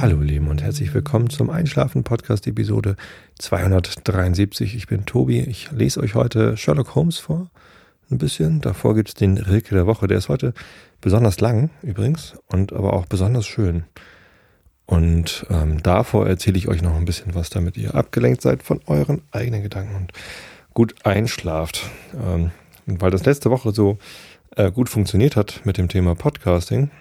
Hallo Lieben und herzlich willkommen zum Einschlafen Podcast Episode 273. Ich bin Tobi. Ich lese euch heute Sherlock Holmes vor. Ein bisschen. Davor gibt es den Rilke der Woche. Der ist heute besonders lang übrigens und aber auch besonders schön. Und ähm, davor erzähle ich euch noch ein bisschen was, damit ihr abgelenkt seid von euren eigenen Gedanken und gut einschlaft. Ähm, weil das letzte Woche so äh, gut funktioniert hat mit dem Thema Podcasting.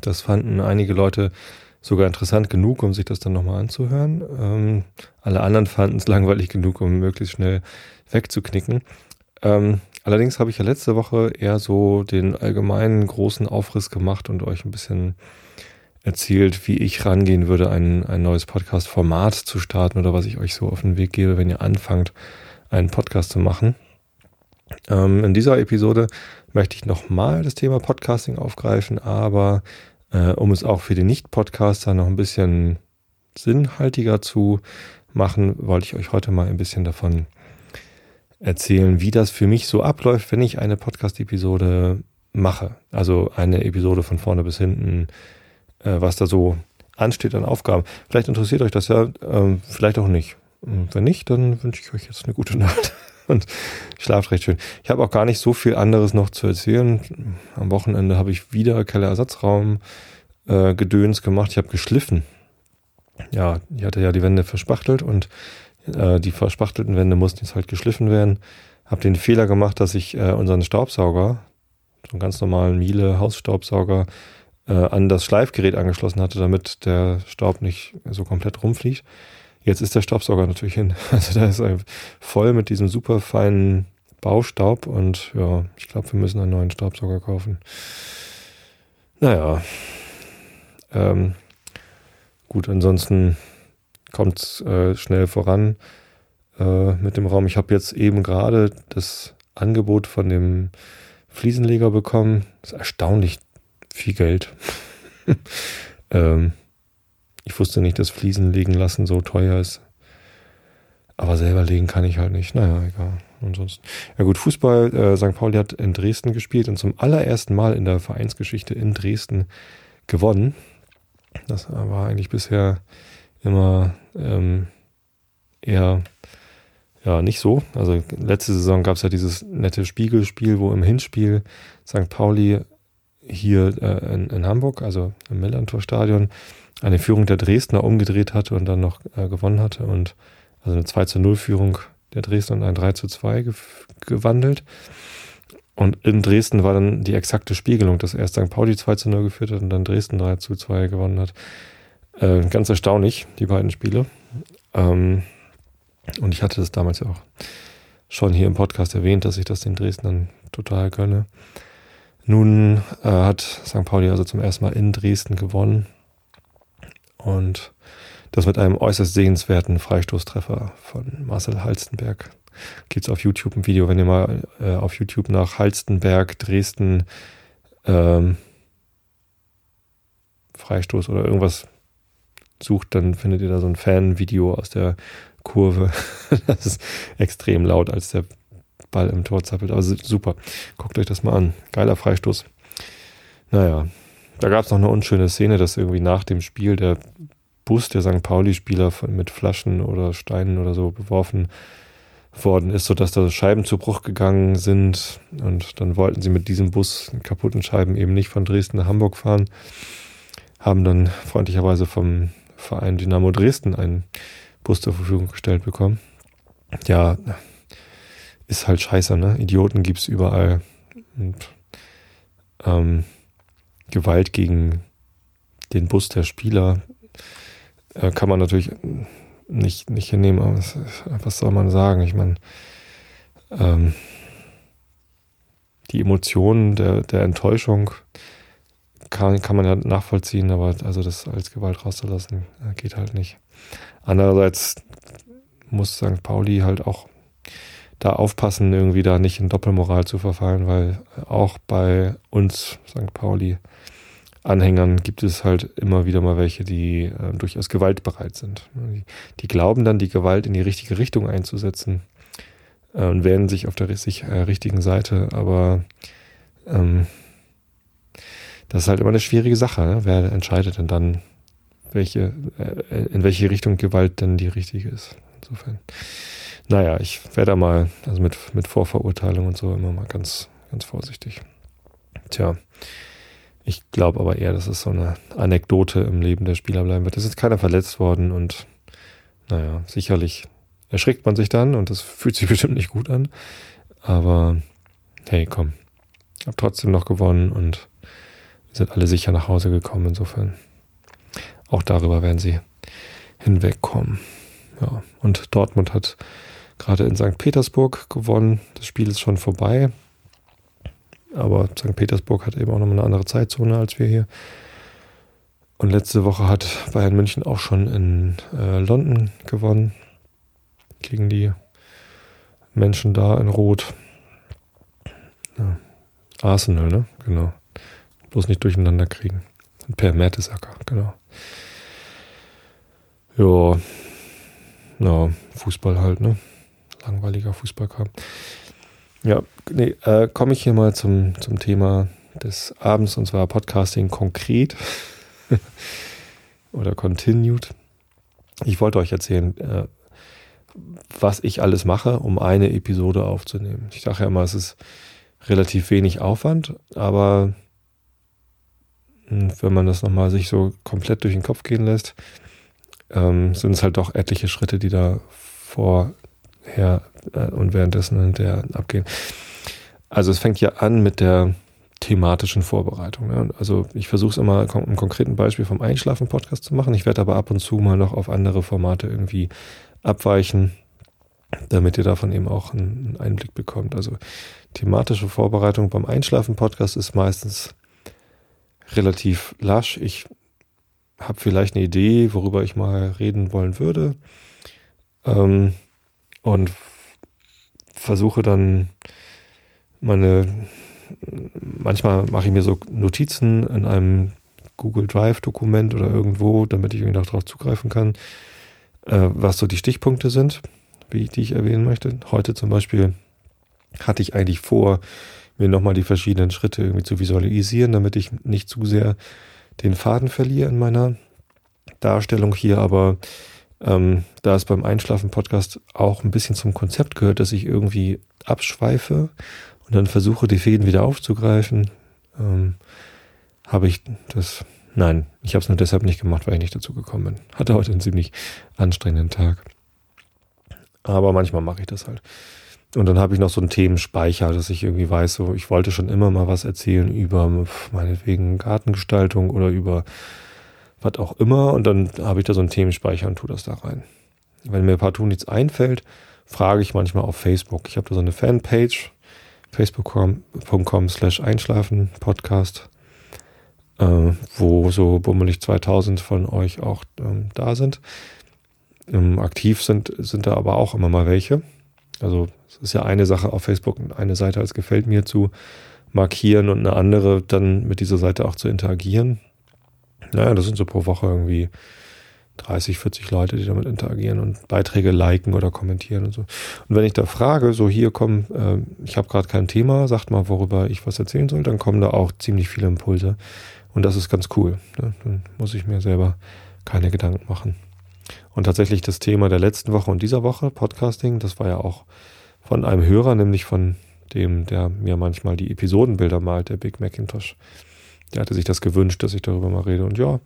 Das fanden einige Leute sogar interessant genug, um sich das dann nochmal anzuhören. Ähm, alle anderen fanden es langweilig genug, um möglichst schnell wegzuknicken. Ähm, allerdings habe ich ja letzte Woche eher so den allgemeinen großen Aufriss gemacht und euch ein bisschen erzählt, wie ich rangehen würde, ein, ein neues Podcast-Format zu starten oder was ich euch so auf den Weg gebe, wenn ihr anfangt, einen Podcast zu machen. Ähm, in dieser Episode möchte ich nochmal das Thema Podcasting aufgreifen, aber äh, um es auch für die Nicht-Podcaster noch ein bisschen sinnhaltiger zu machen, wollte ich euch heute mal ein bisschen davon erzählen, wie das für mich so abläuft, wenn ich eine Podcast-Episode mache. Also eine Episode von vorne bis hinten, äh, was da so ansteht an Aufgaben. Vielleicht interessiert euch das ja, äh, vielleicht auch nicht. Und wenn nicht, dann wünsche ich euch jetzt eine gute Nacht und schlaft recht schön. Ich habe auch gar nicht so viel anderes noch zu erzählen. Am Wochenende habe ich wieder Kellerersatzraum äh, Gedöns gemacht. Ich habe geschliffen. Ja, ich hatte ja die Wände verspachtelt und äh, die verspachtelten Wände mussten jetzt halt geschliffen werden. Habe den Fehler gemacht, dass ich äh, unseren Staubsauger, so einen ganz normalen Miele Hausstaubsauger, äh, an das Schleifgerät angeschlossen hatte, damit der Staub nicht so komplett rumfliegt. Jetzt ist der Staubsauger natürlich hin. Also der ist voll mit diesem super feinen Baustaub und ja, ich glaube, wir müssen einen neuen Staubsauger kaufen. Naja. Ähm, gut, ansonsten kommt es äh, schnell voran äh, mit dem Raum. Ich habe jetzt eben gerade das Angebot von dem Fliesenleger bekommen. Das ist erstaunlich viel Geld. ähm, ich wusste nicht, dass Fliesen legen lassen so teuer ist. Aber selber legen kann ich halt nicht. Naja, egal. Ansonsten. Ja gut, Fußball. Äh, St. Pauli hat in Dresden gespielt und zum allerersten Mal in der Vereinsgeschichte in Dresden gewonnen. Das war eigentlich bisher immer ähm, eher ja nicht so. Also letzte Saison gab es ja dieses nette Spiegelspiel, wo im Hinspiel St. Pauli hier äh, in, in, Hamburg, also im Millantor-Stadion, eine Führung der Dresdner umgedreht hatte und dann noch äh, gewonnen hatte und also eine 2 zu 0 Führung der Dresdner in ein 3 zu 2 ge gewandelt. Und in Dresden war dann die exakte Spiegelung, dass erst St. Pauli 2 zu 0 geführt hat und dann Dresden 3 zu 2 gewonnen hat. Äh, ganz erstaunlich, die beiden Spiele. Ähm, und ich hatte das damals ja auch schon hier im Podcast erwähnt, dass ich das den Dresdnern total gönne. Nun äh, hat St. Pauli also zum ersten Mal in Dresden gewonnen und das mit einem äußerst sehenswerten Freistoßtreffer von Marcel Halstenberg. Gibt es auf YouTube ein Video, wenn ihr mal äh, auf YouTube nach Halstenberg, Dresden, ähm, Freistoß oder irgendwas sucht, dann findet ihr da so ein Fan-Video aus der Kurve. das ist extrem laut, als der Ball im Tor zappelt. Also super. Guckt euch das mal an. Geiler Freistoß. Naja, da gab es noch eine unschöne Szene, dass irgendwie nach dem Spiel der Bus der St. Pauli-Spieler mit Flaschen oder Steinen oder so beworfen worden ist, sodass da Scheiben zu Bruch gegangen sind. Und dann wollten sie mit diesem Bus kaputten Scheiben eben nicht von Dresden nach Hamburg fahren. Haben dann freundlicherweise vom Verein Dynamo Dresden einen Bus zur Verfügung gestellt bekommen. Ja, ist halt scheiße, ne? Idioten gibt's überall. Und ähm, Gewalt gegen den Bus der Spieler äh, kann man natürlich nicht, nicht hinnehmen, aber was, was soll man sagen? Ich meine, ähm, die Emotionen der, der Enttäuschung kann, kann man ja nachvollziehen, aber also das als Gewalt rauszulassen, äh, geht halt nicht. Andererseits muss St. Pauli halt auch da aufpassen, irgendwie da nicht in Doppelmoral zu verfallen, weil auch bei uns St. Pauli Anhängern gibt es halt immer wieder mal welche, die äh, durchaus gewaltbereit sind. Die, die, glauben dann, die Gewalt in die richtige Richtung einzusetzen äh, und wählen sich auf der sich, äh, richtigen Seite, aber ähm, das ist halt immer eine schwierige Sache. Ne? Wer entscheidet denn dann, welche, äh, in welche Richtung Gewalt denn die richtige ist. Insofern. Naja, ich werde da mal, also mit, mit Vorverurteilung und so immer mal ganz, ganz vorsichtig. Tja, ich glaube aber eher, dass es so eine Anekdote im Leben der Spieler bleiben wird. Es ist keiner verletzt worden und naja, sicherlich erschrickt man sich dann und das fühlt sich bestimmt nicht gut an. Aber hey, komm, hab trotzdem noch gewonnen und sind alle sicher nach Hause gekommen. Insofern auch darüber werden sie hinwegkommen. Ja, und Dortmund hat gerade in St. Petersburg gewonnen. Das Spiel ist schon vorbei. Aber St. Petersburg hat eben auch nochmal eine andere Zeitzone als wir hier. Und letzte Woche hat Bayern München auch schon in äh, London gewonnen. Gegen die Menschen da in Rot. Ja. Arsenal, ne? Genau. Bloß nicht durcheinander kriegen. Per Mertesacker, genau. Ja. Ja, Fußball halt, ne? Langweiliger Fußballkram. Ja, nee, äh, komme ich hier mal zum, zum Thema des Abends und zwar Podcasting konkret oder continued. Ich wollte euch erzählen, äh, was ich alles mache, um eine Episode aufzunehmen. Ich sage ja immer, es ist relativ wenig Aufwand, aber hm, wenn man das nochmal sich so komplett durch den Kopf gehen lässt, ähm, sind es halt doch etliche Schritte, die da vorher äh, und währenddessen hinterher abgehen. Also es fängt ja an mit der thematischen Vorbereitung. Also ich versuche es immer im konkreten Beispiel vom Einschlafen-Podcast zu machen. Ich werde aber ab und zu mal noch auf andere Formate irgendwie abweichen, damit ihr davon eben auch einen Einblick bekommt. Also thematische Vorbereitung beim Einschlafen-Podcast ist meistens relativ lasch. Ich habe vielleicht eine Idee, worüber ich mal reden wollen würde. Ähm, und versuche dann meine, manchmal mache ich mir so Notizen in einem Google Drive-Dokument oder irgendwo, damit ich irgendwie darauf zugreifen kann, äh, was so die Stichpunkte sind, wie, die ich erwähnen möchte. Heute zum Beispiel hatte ich eigentlich vor, mir nochmal die verschiedenen Schritte irgendwie zu visualisieren, damit ich nicht zu sehr den Faden verliere in meiner Darstellung hier, aber ähm, da es beim Einschlafen-Podcast auch ein bisschen zum Konzept gehört, dass ich irgendwie abschweife und dann versuche, die Fäden wieder aufzugreifen, ähm, habe ich das, nein, ich habe es nur deshalb nicht gemacht, weil ich nicht dazu gekommen bin. Hatte heute einen ziemlich anstrengenden Tag. Aber manchmal mache ich das halt. Und dann habe ich noch so einen Themenspeicher, dass ich irgendwie weiß, so ich wollte schon immer mal was erzählen über meinetwegen Gartengestaltung oder über was auch immer. Und dann habe ich da so einen Themenspeicher und tue das da rein. Wenn mir partout nichts einfällt, frage ich manchmal auf Facebook. Ich habe da so eine Fanpage, facebook.com slash einschlafen Podcast, äh, wo so bummelig 2000 von euch auch ähm, da sind. Ähm, aktiv sind, sind da aber auch immer mal welche. Also es ist ja eine Sache auf Facebook, eine Seite als gefällt mir zu markieren und eine andere dann mit dieser Seite auch zu interagieren. Naja, das sind so pro Woche irgendwie 30, 40 Leute, die damit interagieren und Beiträge liken oder kommentieren und so. Und wenn ich da frage, so hier komm, äh, ich habe gerade kein Thema, sagt mal, worüber ich was erzählen soll, dann kommen da auch ziemlich viele Impulse. Und das ist ganz cool. Ne? Dann muss ich mir selber keine Gedanken machen. Und tatsächlich das Thema der letzten Woche und dieser Woche, Podcasting, das war ja auch von einem Hörer, nämlich von dem, der mir manchmal die Episodenbilder malt, der Big Macintosh. Der hatte sich das gewünscht, dass ich darüber mal rede. Und ja,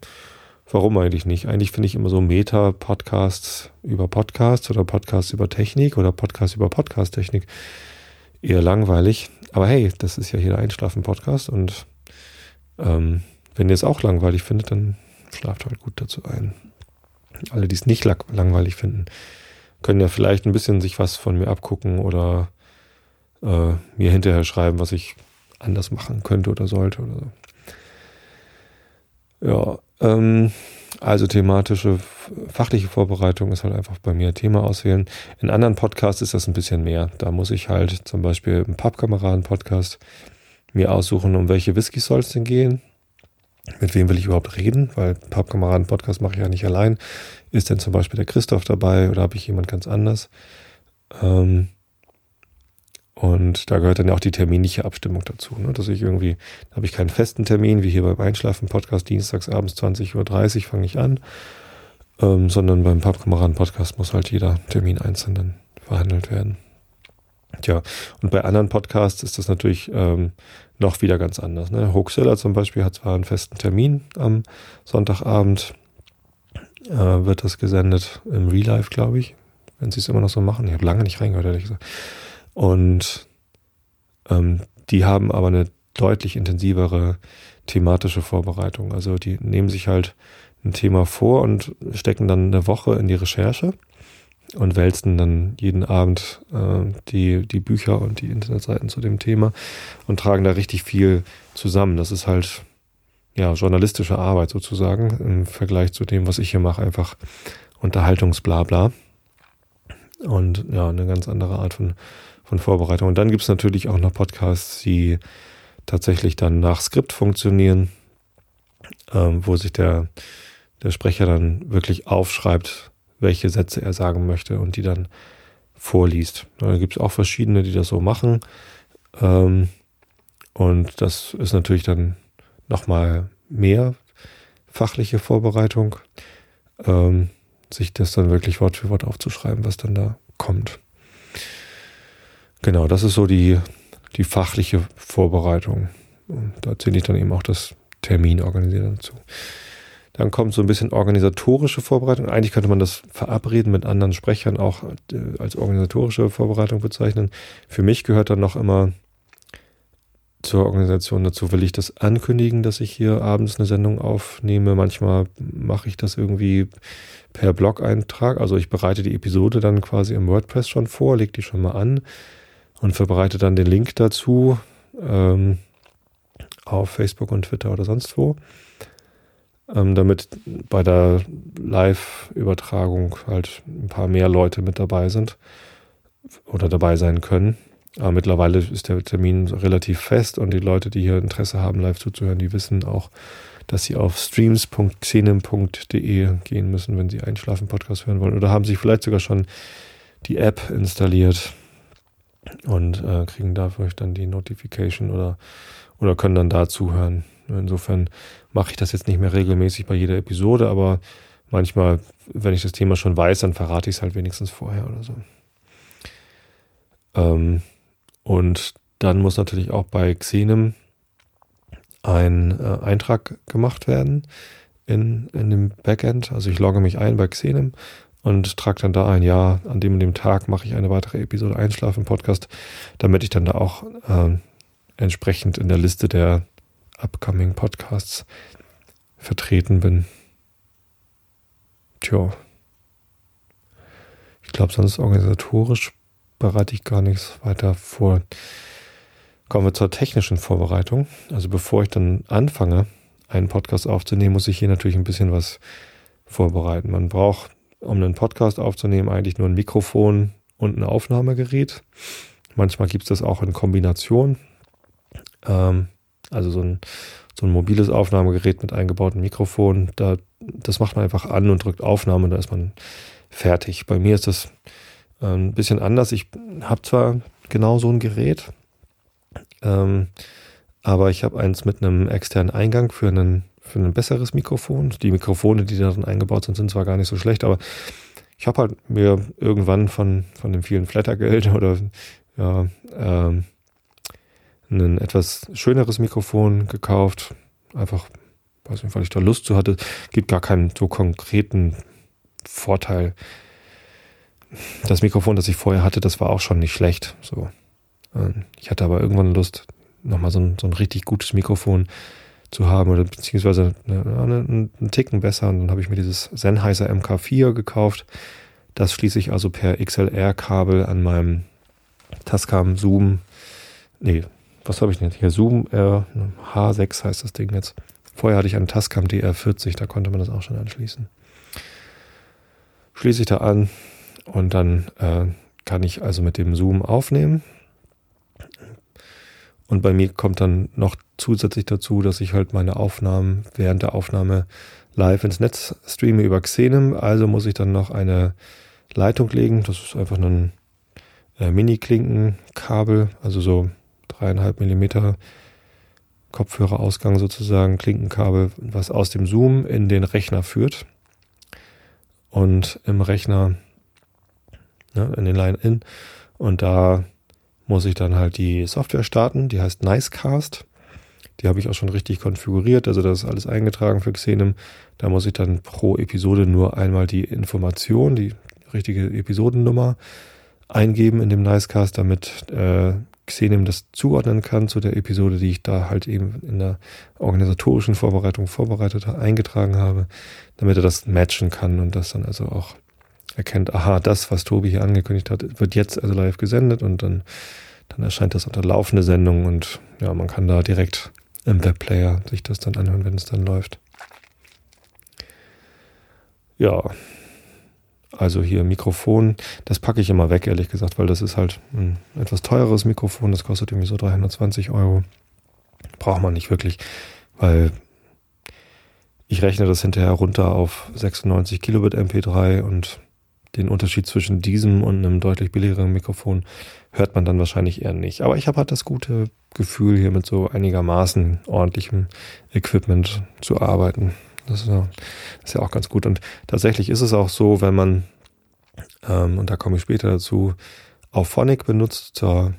warum eigentlich nicht? Eigentlich finde ich immer so Meta-Podcasts über Podcasts oder Podcasts über Technik oder Podcasts über Podcast-Technik eher langweilig. Aber hey, das ist ja hier der Einschlafen-Podcast und ähm, wenn ihr es auch langweilig findet, dann schlaft halt gut dazu ein. Alle, die es nicht langweilig finden, können ja vielleicht ein bisschen sich was von mir abgucken oder äh, mir hinterher schreiben, was ich anders machen könnte oder sollte oder so. Ja, ähm, also thematische, fachliche Vorbereitung ist halt einfach bei mir Thema auswählen. In anderen Podcasts ist das ein bisschen mehr. Da muss ich halt zum Beispiel im Pappkameraden-Podcast mir aussuchen, um welche Whisky soll es denn gehen. Mit wem will ich überhaupt reden? Weil Pappkameraden-Podcast mache ich ja nicht allein. Ist denn zum Beispiel der Christoph dabei oder habe ich jemand ganz anders? Ähm, Und da gehört dann ja auch die terminliche Abstimmung dazu, ne? dass ich irgendwie, da habe ich keinen festen Termin, wie hier beim Einschlafen-Podcast, dienstags abends 20.30 Uhr fange ich an, ähm, sondern beim Pappkameraden-Podcast muss halt jeder Termin einzeln dann verhandelt werden. Tja, und bei anderen Podcasts ist das natürlich ähm, noch wieder ganz anders. Ne? Hoaxilla zum Beispiel hat zwar einen festen Termin am Sonntagabend, äh, wird das gesendet im Real Life, glaube ich, wenn sie es immer noch so machen. Ich habe lange nicht reingehört, ehrlich gesagt. Und ähm, die haben aber eine deutlich intensivere thematische Vorbereitung. Also die nehmen sich halt ein Thema vor und stecken dann eine Woche in die Recherche und wälzen dann jeden Abend äh, die, die Bücher und die Internetseiten zu dem Thema und tragen da richtig viel zusammen. Das ist halt ja journalistische Arbeit sozusagen im Vergleich zu dem, was ich hier mache, einfach Unterhaltungsblabla. Und ja, eine ganz andere Art von von Vorbereitung. Und dann gibt es natürlich auch noch Podcasts, die tatsächlich dann nach Skript funktionieren, ähm, wo sich der, der Sprecher dann wirklich aufschreibt, welche Sätze er sagen möchte und die dann vorliest. Da gibt es auch verschiedene, die das so machen. Ähm, und das ist natürlich dann nochmal mehr fachliche Vorbereitung, ähm, sich das dann wirklich Wort für Wort aufzuschreiben, was dann da kommt. Genau, das ist so die, die fachliche Vorbereitung. Und da zähle ich dann eben auch das Terminorganisieren dazu. Dann kommt so ein bisschen organisatorische Vorbereitung. Eigentlich könnte man das verabreden mit anderen Sprechern auch äh, als organisatorische Vorbereitung bezeichnen. Für mich gehört dann noch immer zur Organisation dazu, will ich das ankündigen, dass ich hier abends eine Sendung aufnehme. Manchmal mache ich das irgendwie per Blog-Eintrag. Also ich bereite die Episode dann quasi im WordPress schon vor, lege die schon mal an und verbreite dann den Link dazu ähm, auf Facebook und Twitter oder sonst wo, ähm, damit bei der Live-Übertragung halt ein paar mehr Leute mit dabei sind oder dabei sein können. Aber mittlerweile ist der Termin relativ fest und die Leute, die hier Interesse haben, live zuzuhören, die wissen auch, dass sie auf streams.xenem.de gehen müssen, wenn sie Einschlafen-Podcast hören wollen. Oder haben sich vielleicht sogar schon die App installiert und äh, kriegen dafür dann die Notification oder, oder können dann da zuhören. Insofern mache ich das jetzt nicht mehr regelmäßig bei jeder Episode, aber manchmal, wenn ich das Thema schon weiß, dann verrate ich es halt wenigstens vorher oder so. Ähm, und dann muss natürlich auch bei Xenem ein äh, Eintrag gemacht werden in, in dem Backend. Also ich logge mich ein bei Xenem und trage dann da ein, ja, an dem und dem Tag mache ich eine weitere Episode Einschlafen Podcast, damit ich dann da auch äh, entsprechend in der Liste der upcoming Podcasts vertreten bin. Tja. Ich glaube, sonst organisatorisch bereite ich gar nichts weiter vor. Kommen wir zur technischen Vorbereitung. Also bevor ich dann anfange, einen Podcast aufzunehmen, muss ich hier natürlich ein bisschen was vorbereiten. Man braucht um einen Podcast aufzunehmen, eigentlich nur ein Mikrofon und ein Aufnahmegerät. Manchmal gibt es das auch in Kombination. Ähm, also so ein, so ein mobiles Aufnahmegerät mit eingebautem Mikrofon. Da, das macht man einfach an und drückt Aufnahme und da ist man fertig. Bei mir ist das äh, ein bisschen anders. Ich habe zwar genau so ein Gerät, ähm, aber ich habe eins mit einem externen Eingang für einen für ein besseres Mikrofon. Die Mikrofone, die da drin eingebaut sind, sind zwar gar nicht so schlecht, aber ich habe halt mir irgendwann von, von dem vielen Flattergeld oder ja, ähm, ein etwas schöneres Mikrofon gekauft. Einfach, weiß nicht, weil ich da Lust zu hatte. Gibt gar keinen so konkreten Vorteil. Das Mikrofon, das ich vorher hatte, das war auch schon nicht schlecht. So. Ähm, ich hatte aber irgendwann Lust, nochmal so ein, so ein richtig gutes Mikrofon zu haben oder beziehungsweise einen, einen Ticken besser. Und dann habe ich mir dieses Sennheiser MK4 gekauft. Das schließe ich also per XLR-Kabel an meinem Tascam Zoom. Nee, was habe ich denn jetzt hier? Zoom R H6 heißt das Ding jetzt. Vorher hatte ich einen Tascam DR40, da konnte man das auch schon anschließen. Schließe ich da an und dann äh, kann ich also mit dem Zoom aufnehmen. Und bei mir kommt dann noch zusätzlich dazu, dass ich halt meine Aufnahmen während der Aufnahme live ins Netz streame über Xenem. Also muss ich dann noch eine Leitung legen. Das ist einfach ein äh, Mini-Klinkenkabel, also so dreieinhalb Millimeter Kopfhörerausgang sozusagen, Klinkenkabel, was aus dem Zoom in den Rechner führt. Und im Rechner, ne, in den Line-In. Und da muss ich dann halt die Software starten, die heißt Nicecast. Die habe ich auch schon richtig konfiguriert, also das ist alles eingetragen für Xenem. Da muss ich dann pro Episode nur einmal die Information, die richtige Episodennummer eingeben in dem Nicecast, damit äh, Xenem das zuordnen kann zu der Episode, die ich da halt eben in der organisatorischen Vorbereitung vorbereitet, eingetragen habe, damit er das matchen kann und das dann also auch erkennt, aha, das, was Tobi hier angekündigt hat, wird jetzt also live gesendet und dann, dann erscheint das unter laufende Sendung und ja, man kann da direkt im Webplayer sich das dann anhören, wenn es dann läuft. Ja, also hier Mikrofon, das packe ich immer weg, ehrlich gesagt, weil das ist halt ein etwas teureres Mikrofon, das kostet irgendwie so 320 Euro. Braucht man nicht wirklich, weil ich rechne das hinterher runter auf 96 Kilobit MP3 und den Unterschied zwischen diesem und einem deutlich billigeren Mikrofon hört man dann wahrscheinlich eher nicht. Aber ich habe halt das gute Gefühl, hier mit so einigermaßen ordentlichem Equipment zu arbeiten. Das ist, ja, das ist ja auch ganz gut. Und tatsächlich ist es auch so, wenn man, ähm, und da komme ich später dazu, auch Phonic benutzt zur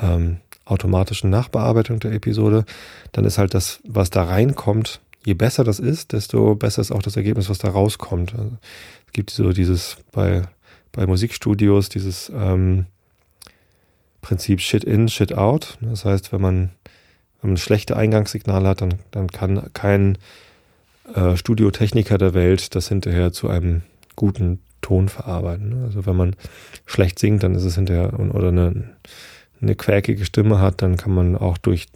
ähm, automatischen Nachbearbeitung der Episode, dann ist halt das, was da reinkommt, je besser das ist, desto besser ist auch das Ergebnis, was da rauskommt. Gibt so dieses bei, bei Musikstudios, dieses ähm, Prinzip Shit in, Shit out. Das heißt, wenn man, wenn man schlechte Eingangssignale hat, dann, dann kann kein äh, Studiotechniker der Welt das hinterher zu einem guten Ton verarbeiten. Ne? Also wenn man schlecht singt, dann ist es hinterher oder eine, eine quäkige Stimme hat, dann kann man auch durch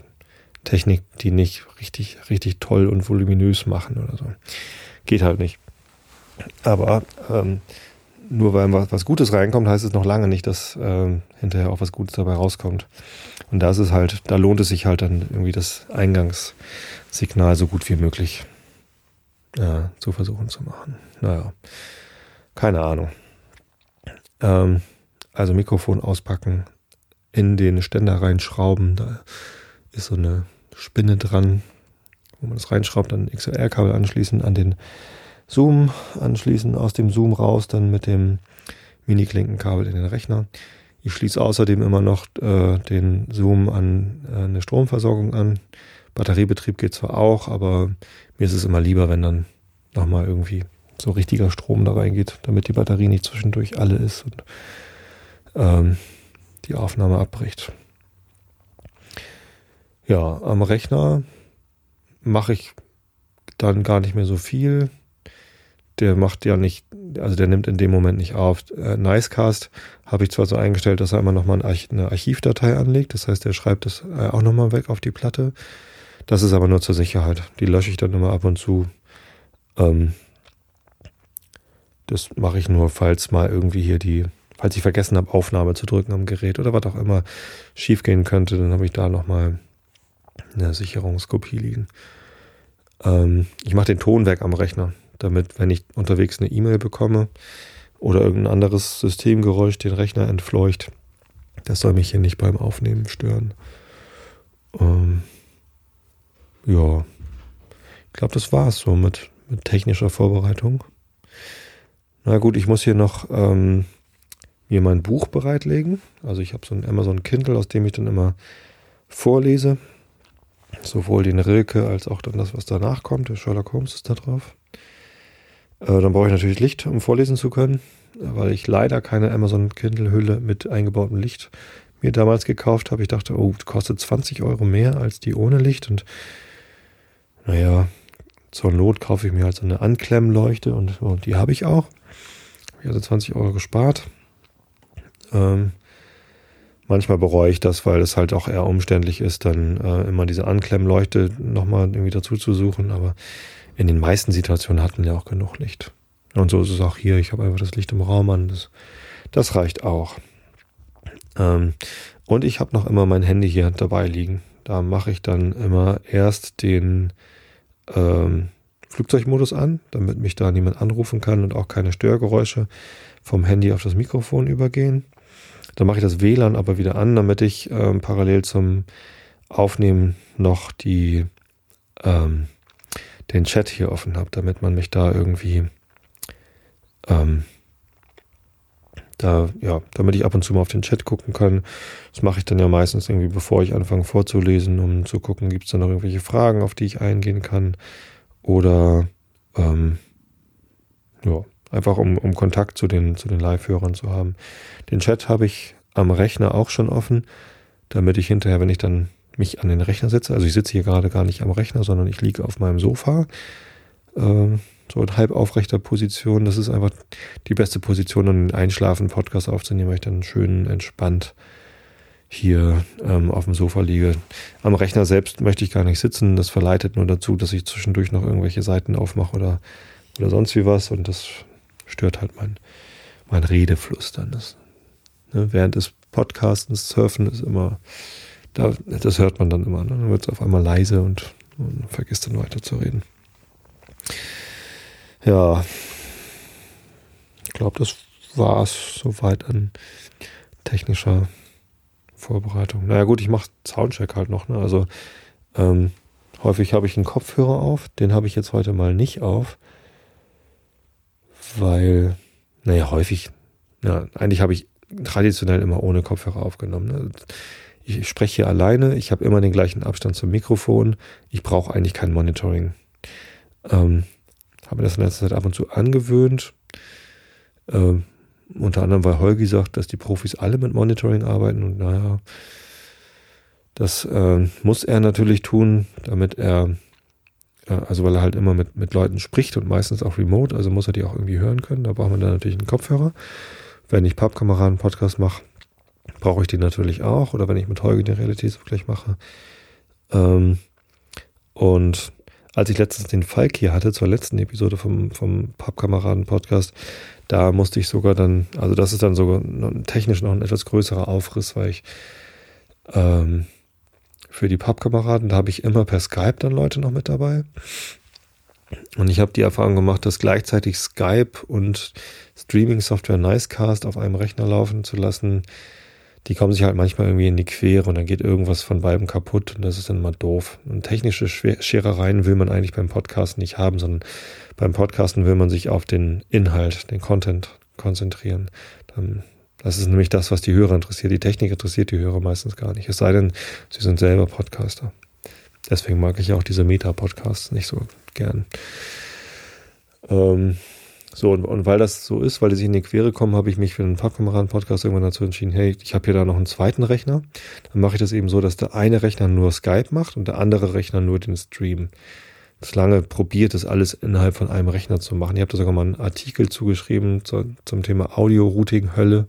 Technik die nicht richtig, richtig toll und voluminös machen oder so. Geht halt nicht. Aber ähm, nur weil was, was Gutes reinkommt, heißt es noch lange nicht, dass ähm, hinterher auch was Gutes dabei rauskommt. Und da ist es halt, da lohnt es sich halt dann irgendwie das Eingangssignal so gut wie möglich ja, zu versuchen zu machen. Naja, keine Ahnung. Ähm, also Mikrofon auspacken, in den Ständer reinschrauben, da ist so eine Spinne dran, wo man das reinschraubt, dann XLR-Kabel anschließen, an den Zoom anschließen, aus dem Zoom raus, dann mit dem Mini-Klinkenkabel in den Rechner. Ich schließe außerdem immer noch äh, den Zoom an äh, eine Stromversorgung an. Batteriebetrieb geht zwar auch, aber mir ist es immer lieber, wenn dann nochmal irgendwie so richtiger Strom da reingeht, damit die Batterie nicht zwischendurch alle ist und ähm, die Aufnahme abbricht. Ja, am Rechner mache ich dann gar nicht mehr so viel. Der macht ja nicht, also der nimmt in dem Moment nicht auf. Äh, Nicecast habe ich zwar so eingestellt, dass er immer nochmal eine Archivdatei anlegt. Das heißt, er schreibt das äh, auch nochmal weg auf die Platte. Das ist aber nur zur Sicherheit. Die lösche ich dann immer ab und zu. Ähm, das mache ich nur, falls mal irgendwie hier die, falls ich vergessen habe, Aufnahme zu drücken am Gerät oder was auch immer schiefgehen könnte, dann habe ich da nochmal eine Sicherungskopie liegen. Ähm, ich mache den Ton weg am Rechner, damit, wenn ich unterwegs eine E-Mail bekomme oder irgendein anderes Systemgeräusch den Rechner entfleucht, das soll mich hier nicht beim Aufnehmen stören. Ähm, ja, ich glaube, das war es so mit, mit technischer Vorbereitung. Na gut, ich muss hier noch ähm, mir mein Buch bereitlegen. Also ich habe so ein Amazon Kindle, aus dem ich dann immer vorlese. Sowohl den Rilke als auch dann das, was danach kommt. Der Sherlock Holmes ist da drauf. Äh, dann brauche ich natürlich Licht, um vorlesen zu können, weil ich leider keine Amazon Kindle-Hülle mit eingebautem Licht mir damals gekauft habe. Ich dachte, oh, kostet 20 Euro mehr als die ohne Licht. Und naja, zur Not kaufe ich mir halt so eine Anklemmleuchte und, und die habe ich auch. Habe ich also 20 Euro gespart. Ähm, Manchmal bereue ich das, weil es halt auch eher umständlich ist, dann äh, immer diese Anklemmleuchte nochmal irgendwie dazu zu suchen. Aber in den meisten Situationen hatten wir auch genug Licht. Und so ist es auch hier. Ich habe einfach das Licht im Raum an. Das, das reicht auch. Ähm, und ich habe noch immer mein Handy hier dabei liegen. Da mache ich dann immer erst den ähm, Flugzeugmodus an, damit mich da niemand anrufen kann und auch keine Störgeräusche vom Handy auf das Mikrofon übergehen. Dann mache ich das WLAN aber wieder an, damit ich ähm, parallel zum Aufnehmen noch die ähm, den Chat hier offen habe, damit man mich da irgendwie ähm, da, ja, damit ich ab und zu mal auf den Chat gucken kann. Das mache ich dann ja meistens irgendwie, bevor ich anfange vorzulesen, um zu gucken, gibt es da noch irgendwelche Fragen, auf die ich eingehen kann. Oder ähm, ja, einfach um, um Kontakt zu den, zu den Live-Hörern zu haben. Den Chat habe ich am Rechner auch schon offen, damit ich hinterher, wenn ich dann mich an den Rechner setze, also ich sitze hier gerade gar nicht am Rechner, sondern ich liege auf meinem Sofa, äh, so in halb aufrechter Position. Das ist einfach die beste Position, um einen Einschlafen Podcast aufzunehmen, weil ich dann schön entspannt hier ähm, auf dem Sofa liege. Am Rechner selbst möchte ich gar nicht sitzen. Das verleitet nur dazu, dass ich zwischendurch noch irgendwelche Seiten aufmache oder, oder sonst wie was. Und das stört halt mein, mein Redefluss dann. Das, ne, während des Podcastens surfen ist immer, da, das hört man dann immer. Ne? Dann wird es auf einmal leise und, und vergisst dann weiter zu reden. Ja, ich glaube, das war es soweit an technischer Vorbereitung. Naja gut, ich mache Soundcheck halt noch. Ne? Also ähm, häufig habe ich einen Kopfhörer auf. Den habe ich jetzt heute mal nicht auf, weil, naja, häufig, ja, eigentlich habe ich traditionell immer ohne Kopfhörer aufgenommen. Ne? Ich spreche hier alleine, ich habe immer den gleichen Abstand zum Mikrofon. Ich brauche eigentlich kein Monitoring. Ähm, habe das in letzter Zeit ab und zu angewöhnt. Ähm, unter anderem, weil Holgi sagt, dass die Profis alle mit Monitoring arbeiten und naja, das äh, muss er natürlich tun, damit er, äh, also weil er halt immer mit, mit Leuten spricht und meistens auch remote, also muss er die auch irgendwie hören können. Da braucht man dann natürlich einen Kopfhörer. Wenn ich Pappkameraden-Podcast mache, brauche ich den natürlich auch. Oder wenn ich mit Holgi den Realitätsvergleich mache. Ähm, und als ich letztens den Falk hier hatte, zur letzten Episode vom, vom Pappkameraden-Podcast, da musste ich sogar dann, also das ist dann sogar technisch noch ein etwas größerer Aufriss, weil ich ähm, für die Pappkameraden, da habe ich immer per Skype dann Leute noch mit dabei. Und ich habe die Erfahrung gemacht, dass gleichzeitig Skype und Streaming-Software Nicecast auf einem Rechner laufen zu lassen, die kommen sich halt manchmal irgendwie in die Quere und dann geht irgendwas von beiden kaputt und das ist dann mal doof. Und technische Scherereien will man eigentlich beim Podcasten nicht haben, sondern beim Podcasten will man sich auf den Inhalt, den Content konzentrieren. Das ist nämlich das, was die Hörer interessiert. Die Technik interessiert die Hörer meistens gar nicht. Es sei denn, sie sind selber Podcaster. Deswegen mag ich auch diese Meta-Podcasts nicht so gern. Ähm, so, und, und weil das so ist, weil die sich in die Quere kommen, habe ich mich für den Pappkameraden-Podcast irgendwann dazu entschieden, hey, ich habe hier da noch einen zweiten Rechner. Dann mache ich das eben so, dass der eine Rechner nur Skype macht und der andere Rechner nur den Stream. Das lange probiert, das alles innerhalb von einem Rechner zu machen. Ich habe da sogar mal einen Artikel zugeschrieben zu, zum Thema Audio-Routing-Hölle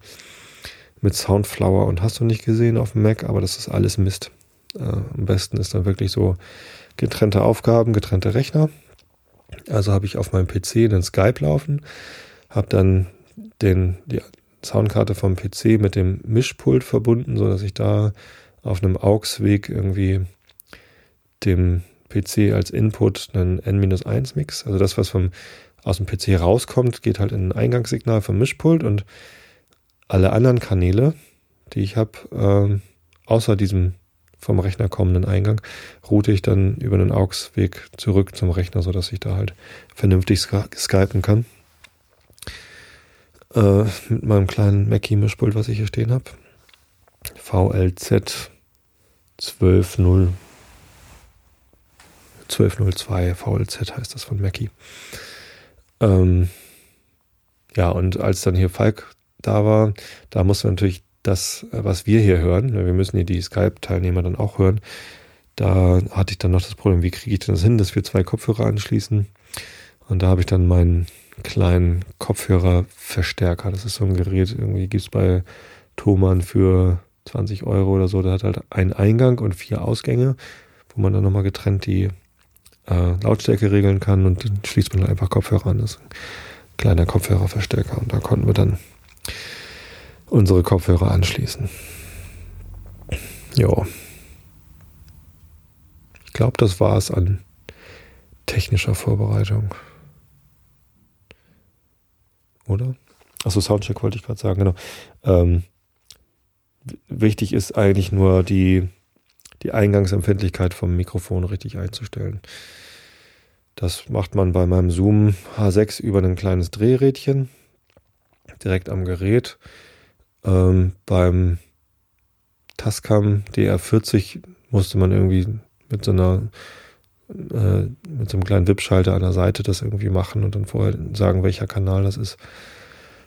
mit Soundflower und hast du nicht gesehen auf dem Mac, aber das ist alles Mist. Äh, am besten ist dann wirklich so getrennte Aufgaben, getrennte Rechner also habe ich auf meinem PC den Skype laufen, habe dann den, die Soundkarte vom PC mit dem Mischpult verbunden, so dass ich da auf einem AUX-Weg irgendwie dem PC als Input einen N-1-Mix, also das, was vom, aus dem PC rauskommt, geht halt in ein Eingangssignal vom Mischpult und alle anderen Kanäle, die ich habe, äh, außer diesem vom Rechner kommenden Eingang, route ich dann über einen AUX-Weg zurück zum Rechner, sodass ich da halt vernünftig skypen kann. Äh, mit meinem kleinen Mackie-Mischpult, was ich hier stehen habe. VLZ 12.0 1202 VLZ heißt das von Mackie. Ähm, ja, und als dann hier Falk da war, da musste natürlich das, äh, was wir hier hören, wir müssen hier die Skype-Teilnehmer dann auch hören, da hatte ich dann noch das Problem, wie kriege ich denn das hin, dass wir zwei Kopfhörer anschließen? Und da habe ich dann meinen kleinen Kopfhörerverstärker. Das ist so ein Gerät, irgendwie gibt es bei Thomann für 20 Euro oder so. Der hat halt einen Eingang und vier Ausgänge, wo man dann nochmal getrennt die äh, Lautstärke regeln kann und dann schließt man einfach Kopfhörer an. Das ist ein kleiner Kopfhörerverstärker. Und da konnten wir dann unsere Kopfhörer anschließen. Ja. Ich glaube, das war es an technischer Vorbereitung. Oder? Achso, Soundcheck wollte ich gerade sagen, genau. Ähm, wichtig ist eigentlich nur die, die Eingangsempfindlichkeit vom Mikrofon richtig einzustellen. Das macht man bei meinem Zoom H6 über ein kleines Drehrädchen direkt am Gerät. Ähm, beim Tascam DR40 musste man irgendwie mit so einer äh, mit so einem kleinen WIP-Schalter an der Seite das irgendwie machen und dann vorher sagen, welcher Kanal das ist.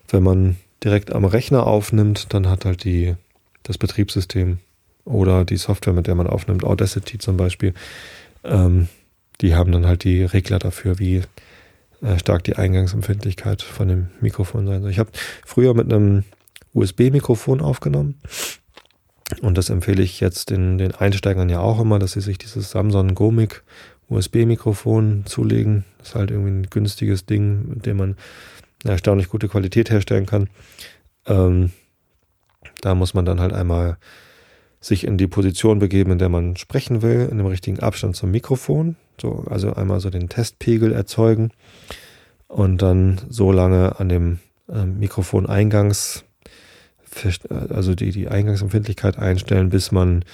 Wenn man direkt am Rechner aufnimmt, dann hat halt die, das Betriebssystem oder die Software, mit der man aufnimmt, Audacity zum Beispiel, ähm, die haben dann halt die Regler dafür, wie äh, stark die Eingangsempfindlichkeit von dem Mikrofon sein soll. Ich habe früher mit einem USB-Mikrofon aufgenommen und das empfehle ich jetzt den, den Einsteigern ja auch immer, dass sie sich dieses Samsung Gomic USB-Mikrofon zulegen. Das ist halt irgendwie ein günstiges Ding, mit dem man eine erstaunlich gute Qualität herstellen kann. Ähm, da muss man dann halt einmal sich in die Position begeben, in der man sprechen will, in dem richtigen Abstand zum Mikrofon. So, also einmal so den Testpegel erzeugen und dann so lange an dem äh, Mikrofoneingangs, also die, die Eingangsempfindlichkeit einstellen, bis man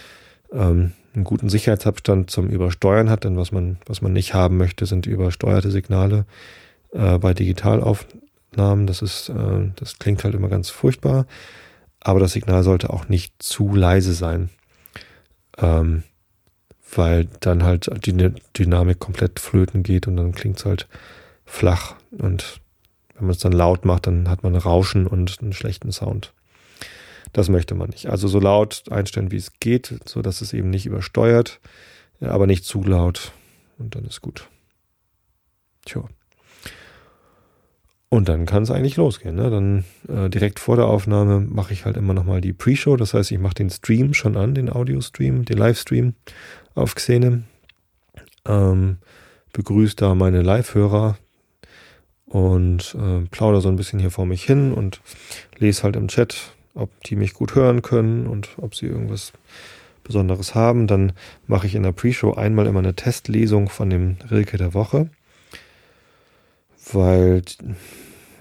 ähm, einen guten Sicherheitsabstand zum Übersteuern hat. Denn was man, was man nicht haben möchte, sind übersteuerte Signale äh, bei Digitalaufnahmen. Das ist, äh, das klingt halt immer ganz furchtbar. Aber das Signal sollte auch nicht zu leise sein. Ähm, weil dann halt die Dynamik komplett flöten geht und dann klingt es halt flach. Und wenn man es dann laut macht, dann hat man Rauschen und einen schlechten Sound. Das möchte man nicht. Also so laut einstellen, wie es geht, so dass es eben nicht übersteuert, aber nicht zu laut. Und dann ist gut. Tja. Und dann kann es eigentlich losgehen. Ne? Dann äh, direkt vor der Aufnahme mache ich halt immer nochmal die Pre-Show. Das heißt, ich mache den Stream schon an, den Audio-Stream, den Livestream auf Xene. Ähm, begrüße da meine Live-Hörer und äh, plaudere so ein bisschen hier vor mich hin und lese halt im Chat, ob die mich gut hören können und ob sie irgendwas Besonderes haben. Dann mache ich in der Pre-Show einmal immer eine Testlesung von dem Rilke der Woche, weil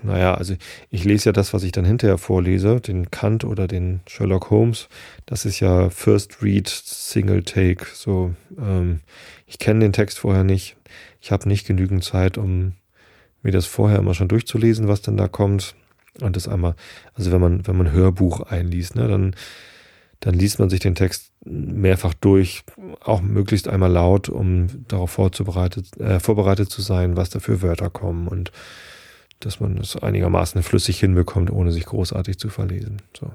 naja, also ich lese ja das, was ich dann hinterher vorlese, den Kant oder den Sherlock Holmes. Das ist ja First Read, Single Take. So, ähm, ich kenne den Text vorher nicht. Ich habe nicht genügend Zeit, um mir das vorher immer schon durchzulesen, was dann da kommt. Und das einmal, also wenn man, wenn man Hörbuch einliest, ne, dann, dann liest man sich den Text mehrfach durch, auch möglichst einmal laut, um darauf vorzubereitet, äh, vorbereitet zu sein, was da für Wörter kommen und dass man es einigermaßen flüssig hinbekommt, ohne sich großartig zu verlesen. So.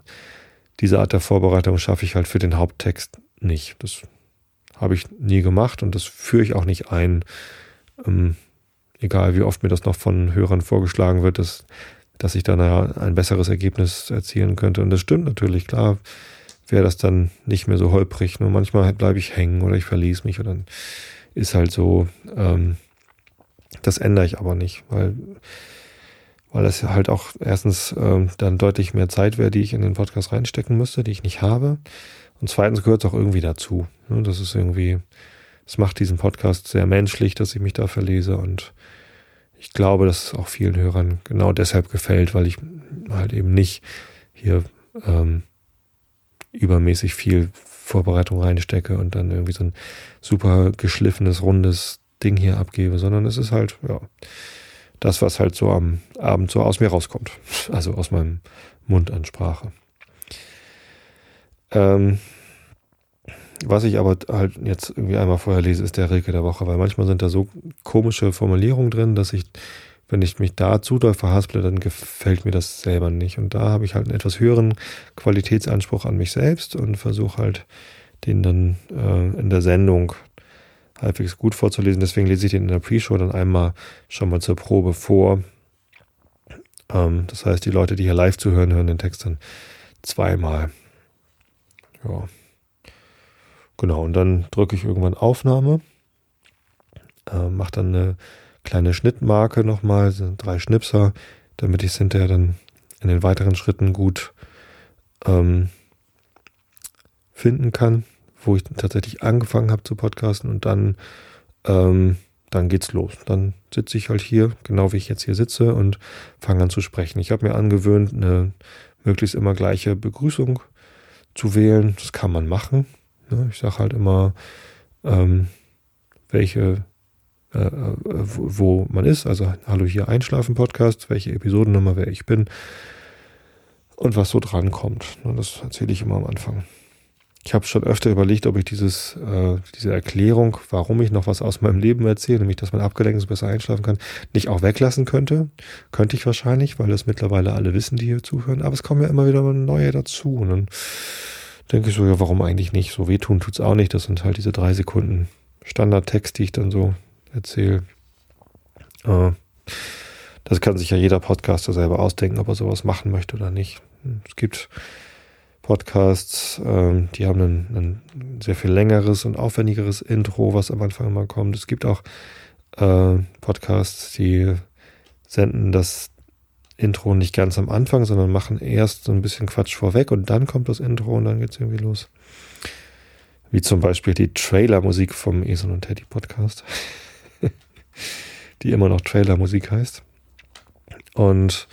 Diese Art der Vorbereitung schaffe ich halt für den Haupttext nicht. Das habe ich nie gemacht und das führe ich auch nicht ein. Ähm, egal wie oft mir das noch von Hörern vorgeschlagen wird, dass, dass ich dann ein besseres Ergebnis erzielen könnte. Und das stimmt natürlich, klar wäre das dann nicht mehr so holprig. Nur manchmal bleibe ich hängen oder ich verließ mich und dann ist halt so, ähm, das ändere ich aber nicht, weil weil das halt auch erstens ähm, dann deutlich mehr Zeit wäre, die ich in den Podcast reinstecken müsste, die ich nicht habe. Und zweitens gehört es auch irgendwie dazu. Ne? Das ist irgendwie, es macht diesen Podcast sehr menschlich, dass ich mich da verlese und ich glaube, dass es auch vielen Hörern genau deshalb gefällt, weil ich halt eben nicht hier ähm, übermäßig viel Vorbereitung reinstecke und dann irgendwie so ein super geschliffenes, rundes Ding hier abgebe, sondern es ist halt, ja, das, was halt so am Abend so aus mir rauskommt. Also aus meinem Mund an Sprache. Ähm, was ich aber halt jetzt irgendwie einmal vorher lese, ist der Rilke der Woche, weil manchmal sind da so komische Formulierungen drin, dass ich, wenn ich mich da zu doll verhasple, dann gefällt mir das selber nicht. Und da habe ich halt einen etwas höheren Qualitätsanspruch an mich selbst und versuche halt den dann äh, in der Sendung halbwegs gut vorzulesen. Deswegen lese ich den in der Pre-Show dann einmal schon mal zur Probe vor. Ähm, das heißt, die Leute, die hier live zuhören, hören den Text dann zweimal. Ja. Genau, und dann drücke ich irgendwann Aufnahme, äh, mache dann eine kleine Schnittmarke nochmal, drei Schnipser, damit ich es hinterher dann in den weiteren Schritten gut ähm, finden kann wo ich tatsächlich angefangen habe zu podcasten und dann, ähm, dann geht's los. Dann sitze ich halt hier, genau wie ich jetzt hier sitze und fange an zu sprechen. Ich habe mir angewöhnt, eine möglichst immer gleiche Begrüßung zu wählen. Das kann man machen. Ne? Ich sage halt immer, ähm, welche, äh, äh wo, man ist. Also hallo hier Einschlafen Podcast, welche Episodennummer, wer ich bin und was so dran kommt. Ne? Das erzähle ich immer am Anfang. Ich habe schon öfter überlegt, ob ich dieses, äh, diese Erklärung, warum ich noch was aus meinem Leben erzähle, nämlich dass man abgelenkt ist, besser einschlafen kann, nicht auch weglassen könnte. Könnte ich wahrscheinlich, weil das mittlerweile alle wissen, die hier zuhören. Aber es kommen ja immer wieder neue dazu. Und dann denke ich so, ja, warum eigentlich nicht? So wehtun tut's auch nicht. Das sind halt diese drei Sekunden Standardtext, die ich dann so erzähle. Äh, das kann sich ja jeder Podcaster selber ausdenken, ob er sowas machen möchte oder nicht. Es gibt Podcasts, ähm, die haben ein, ein, sehr viel längeres und aufwendigeres Intro, was am Anfang immer kommt. Es gibt auch äh, Podcasts, die senden das Intro nicht ganz am Anfang, sondern machen erst so ein bisschen Quatsch vorweg und dann kommt das Intro und dann geht es irgendwie los. Wie zum Beispiel die Trailer-Musik vom Esel und Teddy Podcast, die immer noch Trailer-Musik heißt. Und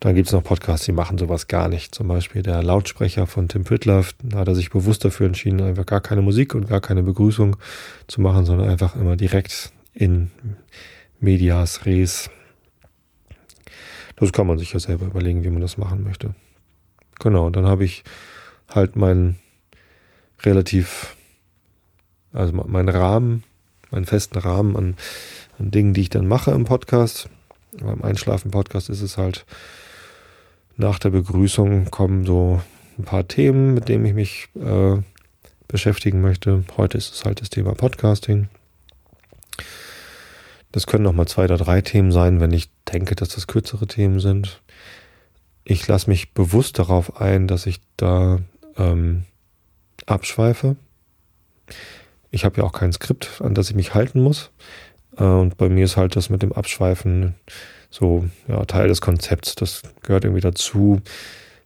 dann gibt es noch Podcasts, die machen sowas gar nicht. Zum Beispiel der Lautsprecher von Tim Pritloff, da hat er sich bewusst dafür entschieden, einfach gar keine Musik und gar keine Begrüßung zu machen, sondern einfach immer direkt in Medias Res. Das kann man sich ja selber überlegen, wie man das machen möchte. Genau, dann habe ich halt meinen relativ, also meinen Rahmen, meinen festen Rahmen an, an Dingen, die ich dann mache im Podcast. Beim Einschlafen-Podcast ist es halt nach der Begrüßung kommen so ein paar Themen, mit denen ich mich äh, beschäftigen möchte. Heute ist es halt das Thema Podcasting. Das können noch mal zwei oder drei Themen sein, wenn ich denke, dass das kürzere Themen sind. Ich lasse mich bewusst darauf ein, dass ich da ähm, abschweife. Ich habe ja auch kein Skript, an das ich mich halten muss. Äh, und bei mir ist halt das mit dem Abschweifen so ja, Teil des Konzepts. Das gehört irgendwie dazu.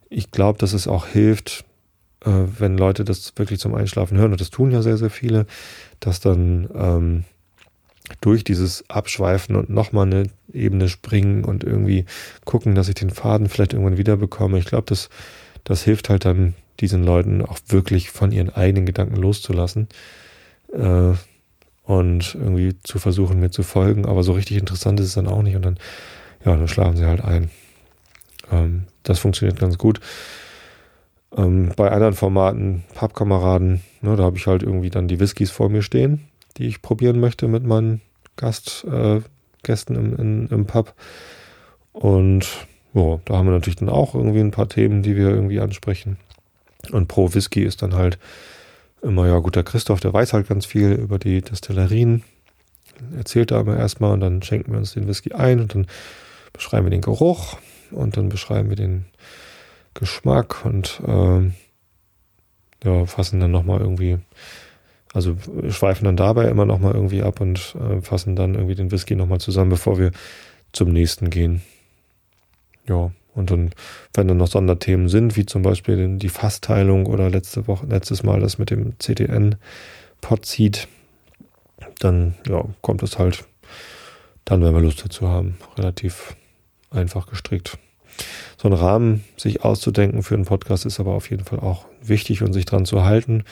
Ich glaube, dass es auch hilft, äh, wenn Leute das wirklich zum Einschlafen hören, und das tun ja sehr, sehr viele, dass dann ähm, durch dieses Abschweifen und nochmal eine Ebene springen und irgendwie gucken, dass ich den Faden vielleicht irgendwann wieder bekomme. Ich glaube, das, das hilft halt dann diesen Leuten auch wirklich von ihren eigenen Gedanken loszulassen. Äh, und irgendwie zu versuchen, mir zu folgen. Aber so richtig interessant ist es dann auch nicht. Und dann, ja, dann schlafen sie halt ein. Ähm, das funktioniert ganz gut. Ähm, bei anderen Formaten, Pappkameraden, ne, da habe ich halt irgendwie dann die Whiskys vor mir stehen, die ich probieren möchte mit meinen Gastgästen äh, im, in, im Pub. Und ja, da haben wir natürlich dann auch irgendwie ein paar Themen, die wir irgendwie ansprechen. Und pro Whisky ist dann halt immer, ja gut, der Christoph, der weiß halt ganz viel über die Destillerien, erzählt da immer erstmal und dann schenken wir uns den Whisky ein und dann beschreiben wir den Geruch und dann beschreiben wir den Geschmack und äh, ja, fassen dann nochmal irgendwie, also schweifen dann dabei immer nochmal irgendwie ab und äh, fassen dann irgendwie den Whisky nochmal zusammen, bevor wir zum nächsten gehen. Ja, und dann, wenn dann noch Sonderthemen sind, wie zum Beispiel die Fassteilung oder letzte Woche, letztes Mal das mit dem CTN-Pod-Seed, dann ja, kommt es halt dann, wenn wir Lust dazu haben, relativ einfach gestrickt. So einen Rahmen sich auszudenken für einen Podcast ist aber auf jeden Fall auch wichtig und sich dran zu halten,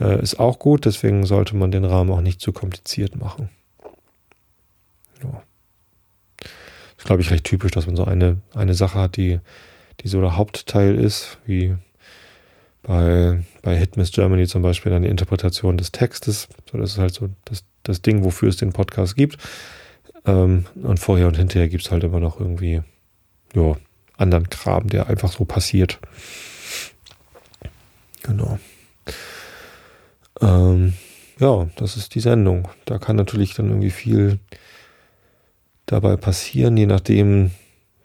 äh, ist auch gut. Deswegen sollte man den Rahmen auch nicht zu kompliziert machen. Ja ist, glaube ich, recht typisch, dass man so eine, eine Sache hat, die, die so der Hauptteil ist, wie bei, bei Hitmiss Germany zum Beispiel dann die Interpretation des Textes. So, das ist halt so das, das Ding, wofür es den Podcast gibt. Ähm, und vorher und hinterher gibt es halt immer noch irgendwie, ja, anderen Kram, der einfach so passiert. Genau. Ähm, ja, das ist die Sendung. Da kann natürlich dann irgendwie viel dabei passieren, je nachdem,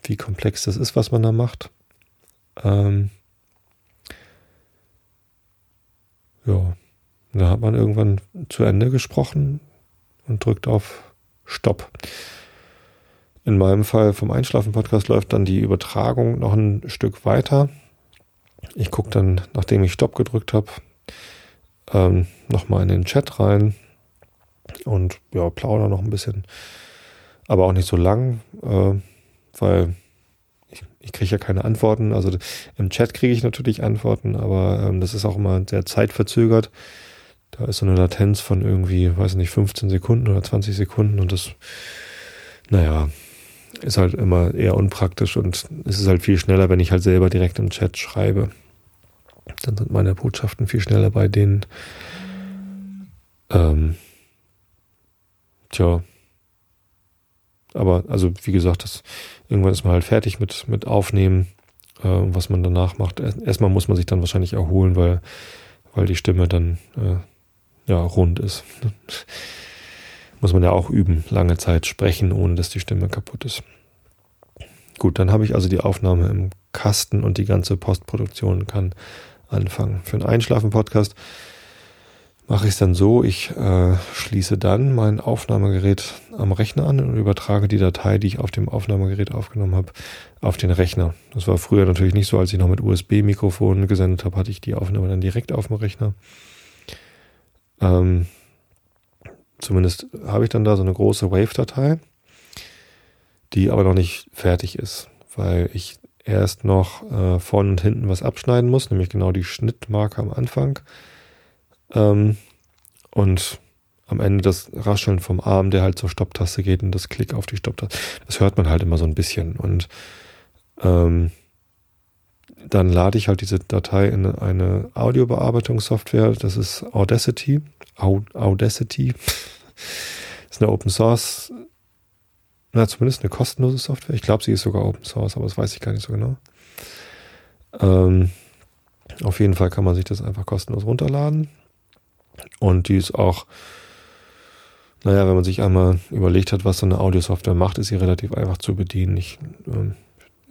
wie komplex das ist, was man da macht. Ähm ja, da hat man irgendwann zu Ende gesprochen und drückt auf Stopp. In meinem Fall vom Einschlafen-Podcast läuft dann die Übertragung noch ein Stück weiter. Ich gucke dann, nachdem ich Stopp gedrückt habe, ähm, nochmal in den Chat rein und ja, plaudere noch ein bisschen aber auch nicht so lang, äh, weil ich, ich kriege ja keine Antworten. Also im Chat kriege ich natürlich Antworten, aber ähm, das ist auch immer sehr zeitverzögert. Da ist so eine Latenz von irgendwie, weiß nicht, 15 Sekunden oder 20 Sekunden und das, naja, ist halt immer eher unpraktisch und es ist halt viel schneller, wenn ich halt selber direkt im Chat schreibe. Dann sind meine Botschaften viel schneller bei denen. Ähm, tja. Aber also wie gesagt, das, irgendwann ist man halt fertig mit, mit Aufnehmen, äh, was man danach macht. Erstmal muss man sich dann wahrscheinlich erholen, weil, weil die Stimme dann äh, ja rund ist. muss man ja auch üben, lange Zeit sprechen, ohne dass die Stimme kaputt ist. Gut, dann habe ich also die Aufnahme im Kasten und die ganze Postproduktion kann anfangen. Für einen Einschlafen-Podcast mache ich es dann so, ich äh, schließe dann mein Aufnahmegerät am Rechner an und übertrage die Datei, die ich auf dem Aufnahmegerät aufgenommen habe, auf den Rechner. Das war früher natürlich nicht so, als ich noch mit USB-Mikrofonen gesendet habe, hatte ich die Aufnahme dann direkt auf dem Rechner. Ähm, zumindest habe ich dann da so eine große Wave-Datei, die aber noch nicht fertig ist, weil ich erst noch äh, vorne und hinten was abschneiden muss, nämlich genau die Schnittmarke am Anfang. Ähm, und am Ende das Rascheln vom Arm, der halt zur Stopptaste geht und das Klick auf die Stopptaste. Das hört man halt immer so ein bisschen. Und ähm, dann lade ich halt diese Datei in eine Audiobearbeitungssoftware. Das ist Audacity. Audacity. Das ist eine Open Source, na, zumindest eine kostenlose Software. Ich glaube, sie ist sogar Open Source, aber das weiß ich gar nicht so genau. Ähm, auf jeden Fall kann man sich das einfach kostenlos runterladen. Und die ist auch, naja, wenn man sich einmal überlegt hat, was so eine Audiosoftware macht, ist sie relativ einfach zu bedienen. Ich ähm,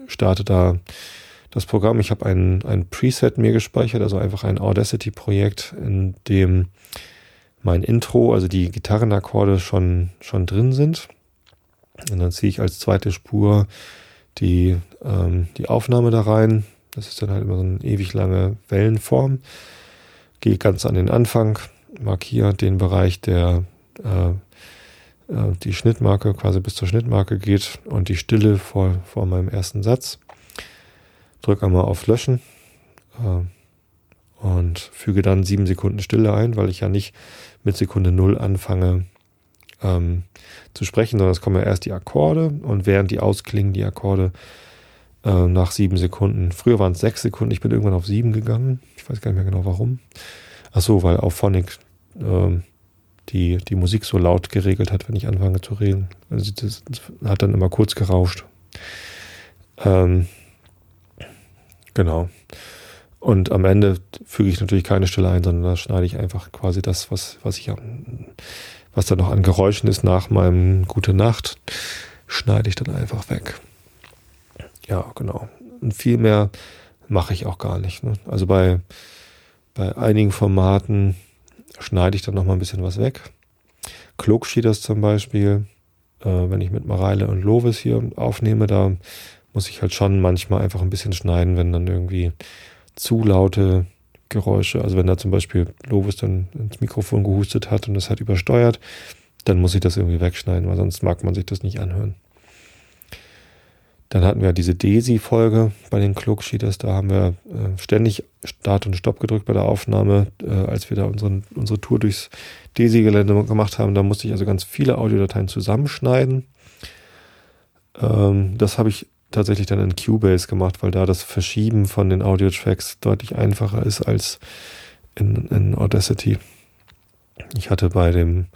starte da das Programm. Ich habe ein, ein Preset mir gespeichert, also einfach ein Audacity-Projekt, in dem mein Intro, also die Gitarrenakkorde schon, schon drin sind. Und dann ziehe ich als zweite Spur die, ähm, die Aufnahme da rein. Das ist dann halt immer so eine ewig lange Wellenform. Gehe ganz an den Anfang, markiere den Bereich, der äh, äh, die Schnittmarke quasi bis zur Schnittmarke geht und die Stille vor, vor meinem ersten Satz. Drücke einmal auf Löschen äh, und füge dann sieben Sekunden Stille ein, weil ich ja nicht mit Sekunde null anfange ähm, zu sprechen, sondern es kommen ja erst die Akkorde und während die ausklingen, die Akkorde äh, nach sieben Sekunden. Früher waren es sechs Sekunden, ich bin irgendwann auf sieben gegangen. Ich weiß gar nicht mehr genau warum. Ach so, weil auf Phonic ähm, die, die Musik so laut geregelt hat, wenn ich anfange zu reden. Also das hat dann immer kurz gerauscht. Ähm, genau. Und am Ende füge ich natürlich keine Stille ein, sondern da schneide ich einfach quasi das, was, was ich was da noch an Geräuschen ist nach meinem Gute Nacht, schneide ich dann einfach weg. Ja, genau. Und viel mehr mache ich auch gar nicht. Ne? Also bei, bei einigen Formaten schneide ich dann noch mal ein bisschen was weg. Klugschieders zum Beispiel, äh, wenn ich mit Mareile und Lovis hier aufnehme, da muss ich halt schon manchmal einfach ein bisschen schneiden, wenn dann irgendwie zu laute Geräusche. Also wenn da zum Beispiel Lovis dann ins Mikrofon gehustet hat und es hat übersteuert, dann muss ich das irgendwie wegschneiden, weil sonst mag man sich das nicht anhören. Dann hatten wir diese Desi-Folge bei den Klugschieders. Da haben wir äh, ständig Start und Stopp gedrückt bei der Aufnahme, äh, als wir da unseren, unsere Tour durchs Desi-Gelände gemacht haben. Da musste ich also ganz viele Audiodateien zusammenschneiden. Ähm, das habe ich tatsächlich dann in Cubase gemacht, weil da das Verschieben von den Audio-Tracks deutlich einfacher ist als in, in Audacity. Ich hatte bei dem,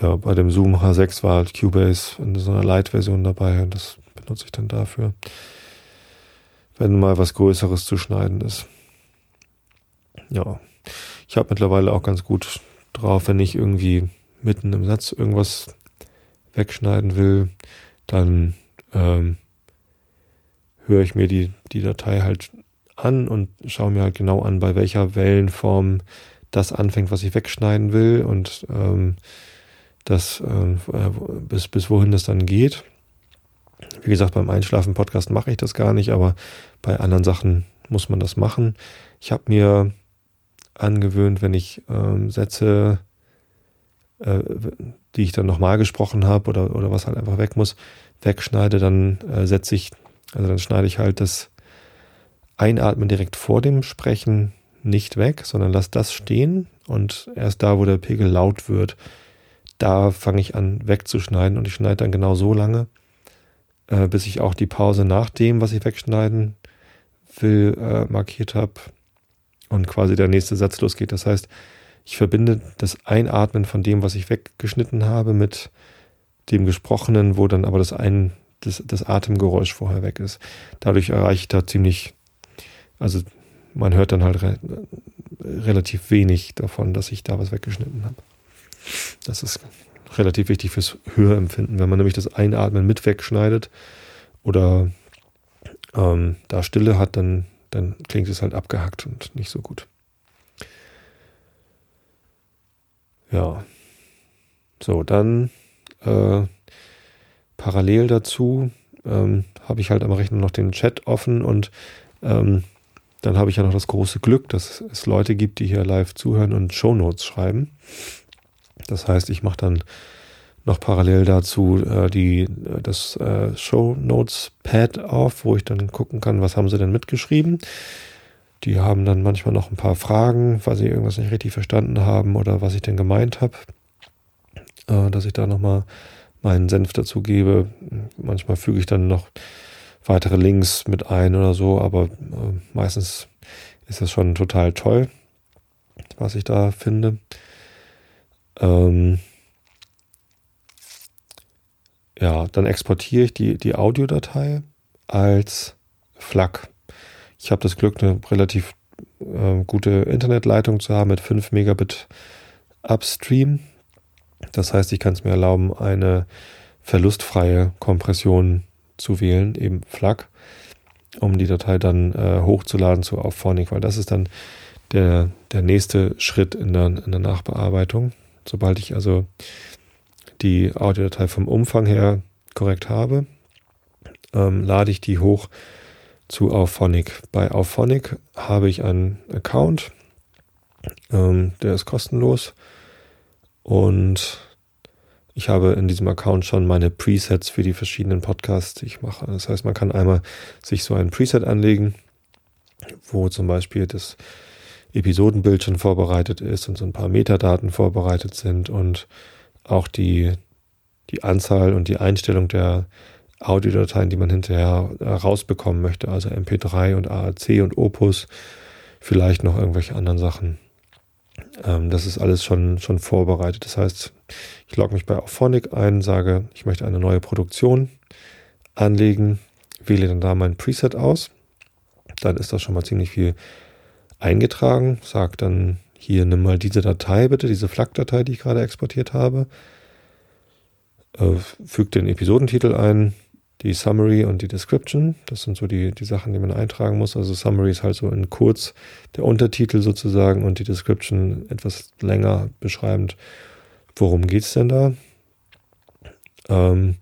ja, bei dem Zoom H6 war halt Cubase in so einer Light-Version dabei und das benutze ich dann dafür, wenn mal was Größeres zu schneiden ist. Ja, ich habe mittlerweile auch ganz gut drauf, wenn ich irgendwie mitten im Satz irgendwas wegschneiden will, dann ähm, höre ich mir die, die Datei halt an und schaue mir halt genau an, bei welcher Wellenform das anfängt, was ich wegschneiden will und ähm, das ähm, äh, bis, bis wohin das dann geht. Wie gesagt, beim Einschlafen-Podcast mache ich das gar nicht, aber bei anderen Sachen muss man das machen. Ich habe mir angewöhnt, wenn ich ähm, Sätze, äh, die ich dann nochmal gesprochen habe oder, oder was halt einfach weg muss, wegschneide, dann äh, setze ich Also dann schneide ich halt das Einatmen direkt vor dem Sprechen nicht weg, sondern lasse das stehen und erst da, wo der Pegel laut wird, da fange ich an wegzuschneiden und ich schneide dann genau so lange, äh, bis ich auch die Pause nach dem, was ich wegschneiden will, äh, markiert habe und quasi der nächste Satz losgeht. Das heißt, ich verbinde das Einatmen von dem, was ich weggeschnitten habe, mit dem Gesprochenen, wo dann aber das, Ein, das, das Atemgeräusch vorher weg ist. Dadurch erreiche ich da ziemlich, also man hört dann halt re relativ wenig davon, dass ich da was weggeschnitten habe. Das ist relativ wichtig fürs Hörempfinden. Wenn man nämlich das Einatmen mit wegschneidet oder ähm, da Stille hat, dann, dann klingt es halt abgehackt und nicht so gut. Ja. So, dann äh, parallel dazu ähm, habe ich halt am Rechner noch den Chat offen und ähm, dann habe ich ja noch das große Glück, dass es Leute gibt, die hier live zuhören und Shownotes schreiben. Das heißt, ich mache dann noch parallel dazu äh, die, das äh, Show Notes Pad auf, wo ich dann gucken kann, was haben sie denn mitgeschrieben. Die haben dann manchmal noch ein paar Fragen, weil sie irgendwas nicht richtig verstanden haben oder was ich denn gemeint habe, äh, dass ich da nochmal meinen Senf dazu gebe. Manchmal füge ich dann noch weitere Links mit ein oder so, aber äh, meistens ist das schon total toll, was ich da finde. Ähm, ja, dann exportiere ich die, die Audiodatei als FLAC. Ich habe das Glück, eine relativ äh, gute Internetleitung zu haben mit 5 Megabit Upstream. Das heißt, ich kann es mir erlauben, eine verlustfreie Kompression zu wählen, eben FLAC, um die Datei dann äh, hochzuladen zu Auphonic, weil das ist dann der, der nächste Schritt in der, in der Nachbearbeitung. Sobald ich also die Audiodatei vom Umfang her korrekt habe, ähm, lade ich die hoch zu Auphonic. Bei Auphonic habe ich einen Account, ähm, der ist kostenlos und ich habe in diesem Account schon meine Presets für die verschiedenen Podcasts, die ich mache. Das heißt, man kann einmal sich so ein Preset anlegen, wo zum Beispiel das Episodenbild schon vorbereitet ist und so ein paar Metadaten vorbereitet sind und auch die, die Anzahl und die Einstellung der Audiodateien, die man hinterher rausbekommen möchte, also MP3 und AAC und Opus, vielleicht noch irgendwelche anderen Sachen. Ähm, das ist alles schon, schon vorbereitet. Das heißt, ich logge mich bei Auphonic ein, sage, ich möchte eine neue Produktion anlegen, wähle dann da mein Preset aus. Dann ist das schon mal ziemlich viel eingetragen, sage dann hier nimm mal diese Datei bitte, diese FLAC-Datei, die ich gerade exportiert habe. Äh, füge den Episodentitel ein, die Summary und die Description. Das sind so die, die Sachen, die man eintragen muss. Also Summary ist halt so in kurz der Untertitel sozusagen und die Description etwas länger beschreibend, worum geht es denn da. Ähm,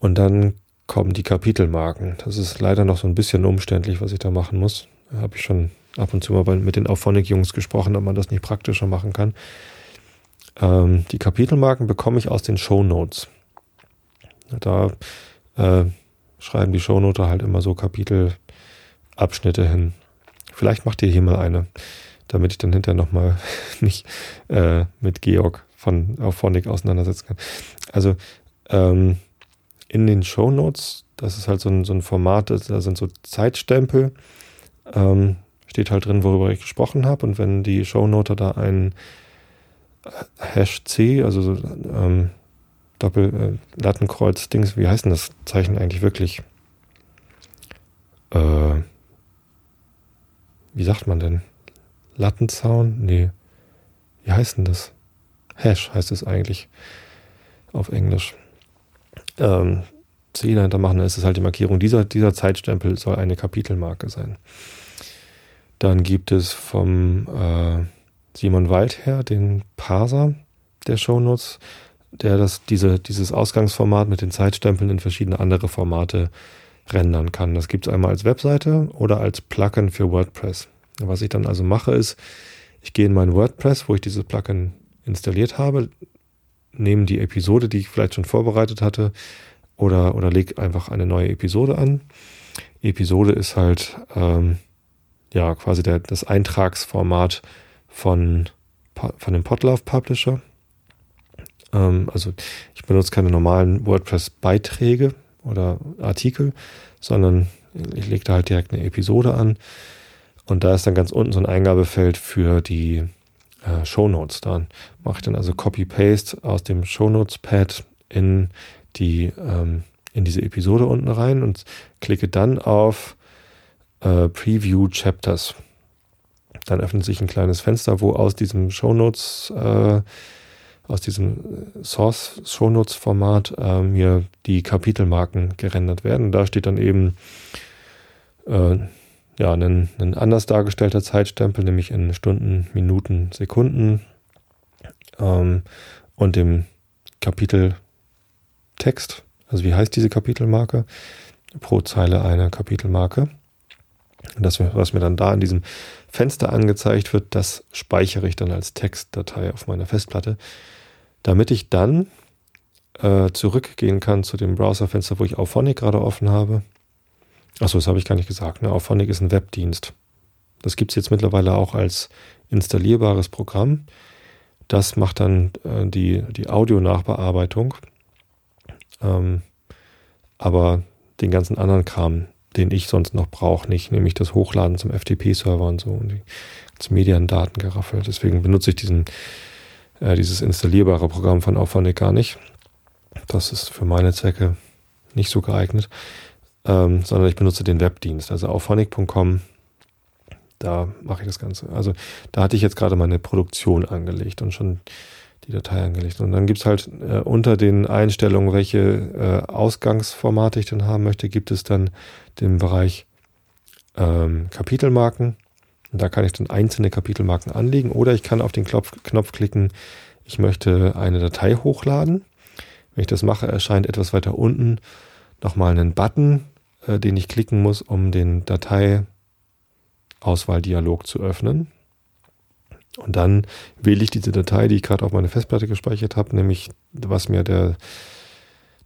und dann kommen die Kapitelmarken. Das ist leider noch so ein bisschen umständlich, was ich da machen muss. Habe ich schon ab und zu mal mit den Auphonic-Jungs gesprochen, ob man das nicht praktischer machen kann. Ähm, die Kapitelmarken bekomme ich aus den Show Notes. Da äh, schreiben die Shownoter halt immer so Kapitelabschnitte hin. Vielleicht macht ihr hier mal eine, damit ich dann hinterher nochmal nicht äh, mit Georg von Auphonic auseinandersetzen kann. Also ähm, in den Shownotes, das ist halt so ein, so ein Format, da sind so Zeitstempel. Ähm, steht halt drin, worüber ich gesprochen habe. Und wenn die Shownoter da ein Hash C, also so, ähm, Doppel äh, Lattenkreuz Dings, wie heißt denn das Zeichen eigentlich wirklich? Äh, wie sagt man denn? Lattenzaun? Nee. Wie heißt denn das? Hash heißt es eigentlich auf Englisch. Ähm, dahinter machen, dann ist es halt die Markierung. Dieser, dieser Zeitstempel soll eine Kapitelmarke sein. Dann gibt es vom äh, Simon Waldherr den Parser der Shownotes, der das, diese, dieses Ausgangsformat mit den Zeitstempeln in verschiedene andere Formate rendern kann. Das gibt es einmal als Webseite oder als Plugin für WordPress. Was ich dann also mache, ist, ich gehe in mein WordPress, wo ich dieses Plugin installiert habe, nehme die Episode, die ich vielleicht schon vorbereitet hatte, oder, oder leg einfach eine neue Episode an. Episode ist halt ähm, ja quasi der, das Eintragsformat von, von dem Podlove Publisher. Ähm, also ich benutze keine normalen WordPress-Beiträge oder Artikel, sondern ich lege da halt direkt eine Episode an. Und da ist dann ganz unten so ein Eingabefeld für die äh, Show Notes. Da mache ich dann also Copy-Paste aus dem Show Notes-Pad in die ähm, in diese Episode unten rein und klicke dann auf äh, Preview Chapters. Dann öffnet sich ein kleines Fenster, wo aus diesem Show Notes äh, aus diesem Source Show Notes Format äh, mir die Kapitelmarken gerendert werden. Da steht dann eben äh, ja, ein, ein anders dargestellter Zeitstempel, nämlich in Stunden, Minuten, Sekunden ähm, und dem Kapiteltext. Also wie heißt diese Kapitelmarke? Pro Zeile eine Kapitelmarke. Und das, was mir dann da in diesem Fenster angezeigt wird, das speichere ich dann als Textdatei auf meiner Festplatte, damit ich dann äh, zurückgehen kann zu dem Browserfenster, wo ich Auphonic gerade offen habe Achso, das habe ich gar nicht gesagt. Ne? Auphonic ist ein Webdienst. Das gibt es jetzt mittlerweile auch als installierbares Programm. Das macht dann äh, die, die Audio-Nachbearbeitung. Ähm, aber den ganzen anderen Kram, den ich sonst noch brauche, nicht, nämlich das Hochladen zum FTP-Server und so und die ganzen Mediendatengeraffel. Deswegen benutze ich diesen, äh, dieses installierbare Programm von Auphonic gar nicht. Das ist für meine Zwecke nicht so geeignet ähm, sondern ich benutze den Webdienst, also auf phonic.com. Da mache ich das Ganze. Also da hatte ich jetzt gerade meine Produktion angelegt und schon die Datei angelegt. Und dann gibt es halt äh, unter den Einstellungen, welche äh, Ausgangsformate ich denn haben möchte, gibt es dann den Bereich ähm, Kapitelmarken. Und da kann ich dann einzelne Kapitelmarken anlegen oder ich kann auf den Knopf, Knopf klicken, ich möchte eine Datei hochladen. Wenn ich das mache, erscheint etwas weiter unten nochmal ein Button, äh, den ich klicken muss, um den Dateiauswahldialog zu öffnen. Und dann wähle ich diese Datei, die ich gerade auf meine Festplatte gespeichert habe, nämlich was mir der,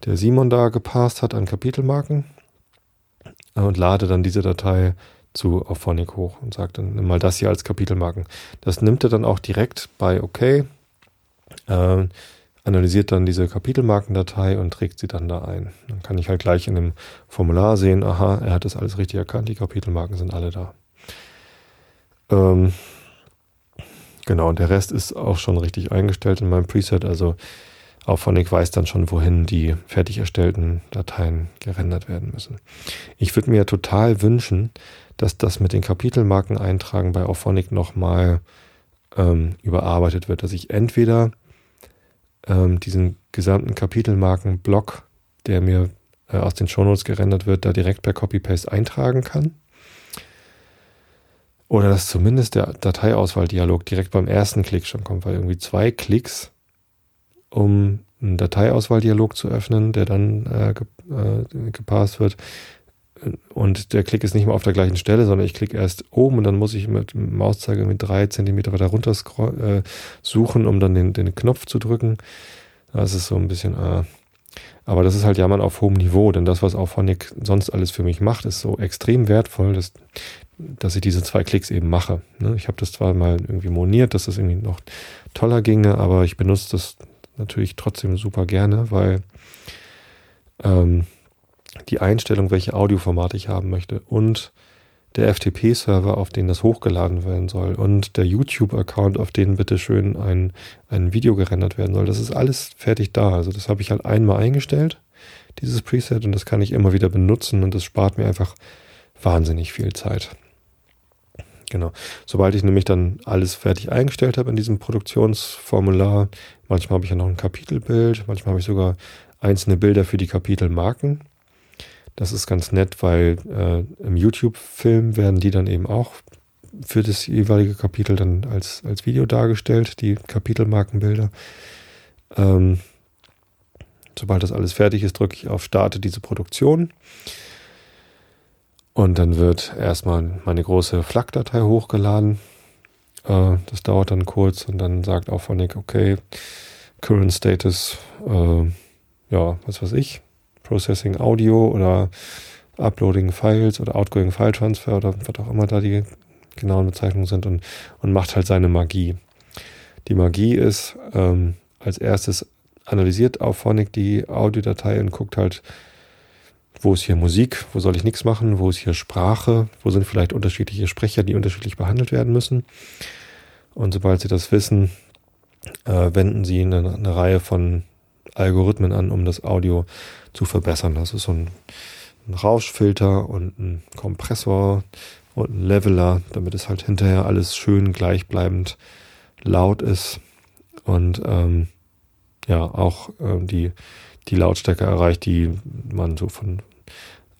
der Simon da gepasst hat an Kapitelmarken und lade dann diese Datei zu Auphonic hoch und sage dann nimm mal das hier als Kapitelmarken. Das nimmt er dann auch direkt bei OK. Äh, analysiert dann diese Kapitelmarkendatei und trägt sie dann da ein. Dann kann ich halt gleich in dem Formular sehen, aha, er hat das alles richtig erkannt, die Kapitelmarken sind alle da. Ähm, genau, und der Rest ist auch schon richtig eingestellt in meinem Preset, also Auphonic weiß dann schon, wohin die fertig erstellten Dateien gerendert werden müssen. Ich würde mir total wünschen, dass das mit den Kapitelmarken eintragen bei Auphonic nochmal ähm, überarbeitet wird, dass ich entweder ähm, diesen gesamten Kapitelmarken-Block, der mir äh, aus den Shownotes gerendert wird, da direkt per Copy-Paste eintragen kann. Oder dass zumindest der Dateiauswahldialog direkt beim ersten Klick schon kommt, weil irgendwie zwei Klicks, um einen Dateiauswahldialog zu öffnen, der dann äh, äh, gepasst wird, und der Klick ist nicht mehr auf der gleichen Stelle, sondern ich klicke erst oben und dann muss ich mit dem Mauszeiger mit drei Zentimeter weiter runter äh, suchen, um dann den, den Knopf zu drücken. Das ist so ein bisschen, äh, aber das ist halt Jammern auf hohem Niveau, denn das, was Auphonic sonst alles für mich macht, ist so extrem wertvoll, dass, dass ich diese zwei Klicks eben mache. Ne? Ich habe das zwar mal irgendwie moniert, dass das irgendwie noch toller ginge, aber ich benutze das natürlich trotzdem super gerne, weil ähm, die Einstellung, welche Audioformate ich haben möchte und der FTP-Server, auf den das hochgeladen werden soll und der YouTube-Account, auf den bitte schön ein, ein Video gerendert werden soll. Das ist alles fertig da. Also das habe ich halt einmal eingestellt, dieses Preset, und das kann ich immer wieder benutzen und das spart mir einfach wahnsinnig viel Zeit. Genau. Sobald ich nämlich dann alles fertig eingestellt habe in diesem Produktionsformular, manchmal habe ich ja noch ein Kapitelbild, manchmal habe ich sogar einzelne Bilder für die Kapitelmarken das ist ganz nett, weil äh, im YouTube-Film werden die dann eben auch für das jeweilige Kapitel dann als, als Video dargestellt, die Kapitelmarkenbilder. Ähm, sobald das alles fertig ist, drücke ich auf Starte diese Produktion. Und dann wird erstmal meine große FLAC-Datei hochgeladen. Äh, das dauert dann kurz und dann sagt auch Phonic, okay, Current Status, äh, ja, was weiß ich, Processing Audio oder Uploading Files oder Outgoing File Transfer oder was auch immer da die genauen Bezeichnungen sind und, und macht halt seine Magie. Die Magie ist, ähm, als erstes analysiert Auphonic die Audiodatei und guckt halt, wo ist hier Musik, wo soll ich nichts machen, wo ist hier Sprache, wo sind vielleicht unterschiedliche Sprecher, die unterschiedlich behandelt werden müssen. Und sobald Sie das wissen, äh, wenden Sie eine, eine, Reihe von Algorithmen an, um das Audio zu verbessern. Das ist so ein, ein Rauschfilter und ein Kompressor und ein Leveler, damit es halt hinterher alles schön gleichbleibend laut ist und ähm, ja auch ähm, die, die Lautstärke erreicht, die man so von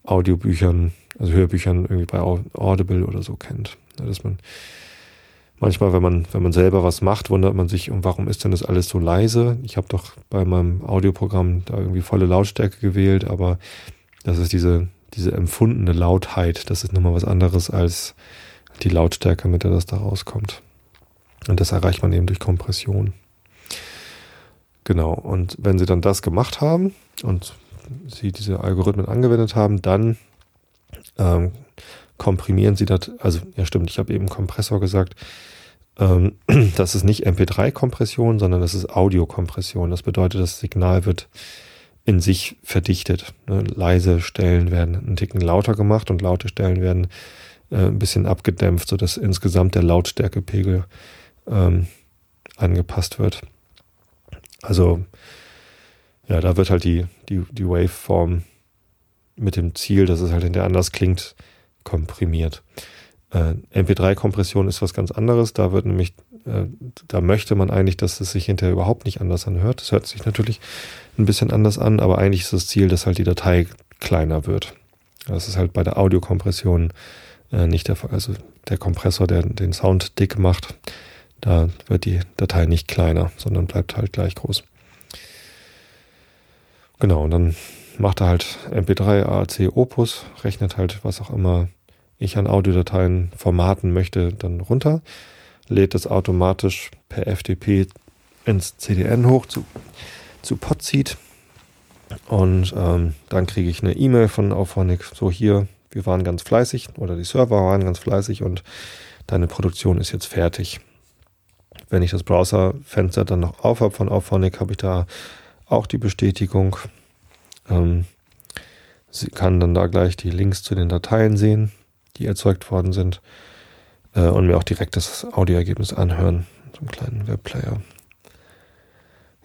Audiobüchern, also Hörbüchern irgendwie bei Audible oder so kennt. Dass man manchmal, wenn man, wenn man selber was macht, wundert man sich, warum ist denn das alles so leise? Ich habe doch bei meinem Audioprogramm da irgendwie volle Lautstärke gewählt, aber das ist diese, diese empfundene Lautheit, das ist nochmal was anderes als die Lautstärke, mit der das da rauskommt. Und das erreicht man eben durch Kompression. Genau, und wenn Sie dann das gemacht haben und Sie diese Algorithmen angewendet haben, dann ähm, komprimieren Sie das, also ja stimmt, ich habe eben Kompressor gesagt, ähm, das ist nicht MP3-Kompression, sondern das ist Audiokompression. Das bedeutet, das Signal wird in sich verdichtet. Ne? Leise Stellen werden einen Ticken lauter gemacht und laute Stellen werden äh, ein bisschen abgedämpft, sodass insgesamt der Lautstärkepegel ähm, angepasst wird. Also ja, da wird halt die, die, die Waveform mit dem Ziel, dass es halt hinterher anders klingt, komprimiert. Äh, MP3-Kompression ist was ganz anderes. Da wird nämlich, äh, da möchte man eigentlich, dass es sich hinterher überhaupt nicht anders anhört. Das hört sich natürlich ein bisschen anders an, aber eigentlich ist das Ziel, dass halt die Datei kleiner wird. Das ist halt bei der Audiokompression äh, nicht der Fall. Also der Kompressor, der den Sound dick macht, da wird die Datei nicht kleiner, sondern bleibt halt gleich groß. Genau, und dann macht er halt MP3, AAC, Opus, rechnet halt, was auch immer ich an Audiodateien formaten möchte, dann runter, lädt das automatisch per FTP ins CDN hoch zu, zu Podseed und ähm, dann kriege ich eine E-Mail von Auphonic, so hier, wir waren ganz fleißig oder die Server waren ganz fleißig und deine Produktion ist jetzt fertig. Wenn ich das Browserfenster dann noch auf habe von Auphonic, habe ich da auch die Bestätigung. Ähm, sie kann dann da gleich die Links zu den Dateien sehen, die erzeugt worden sind äh, und mir auch direkt das Audioergebnis anhören, so einen kleinen Webplayer.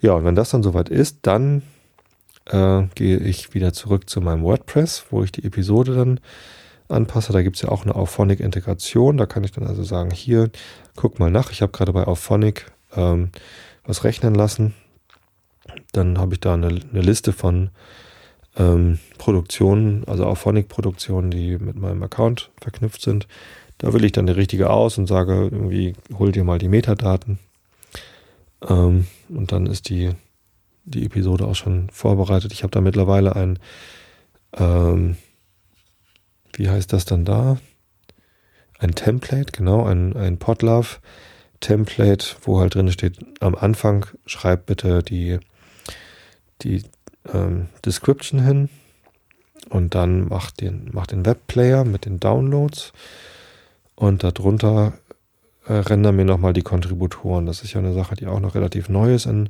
Ja, und wenn das dann soweit ist, dann äh, gehe ich wieder zurück zu meinem WordPress, wo ich die Episode dann anpasse. Da gibt es ja auch eine Auphonic-Integration. Da kann ich dann also sagen, hier, guck mal nach. Ich habe gerade bei Auphonic ähm, was rechnen lassen. Dann habe ich da eine, eine Liste von ähm, Produktionen, also Auphonic-Produktionen, die mit meinem Account verknüpft sind. Da wähle ich dann die richtige aus und sage irgendwie, hol dir mal die Metadaten. Ähm, und dann ist die, die Episode auch schon vorbereitet. Ich habe da mittlerweile ein ähm, wie heißt das dann da? Ein Template, genau, ein, ein Podlove Template, wo halt drin steht, am Anfang schreib bitte die, die ähm, Description hin und dann mach den, mach den Webplayer mit den Downloads und darunter äh, render mir nochmal die Kontributoren. Das ist ja eine Sache, die auch noch relativ neu ist in,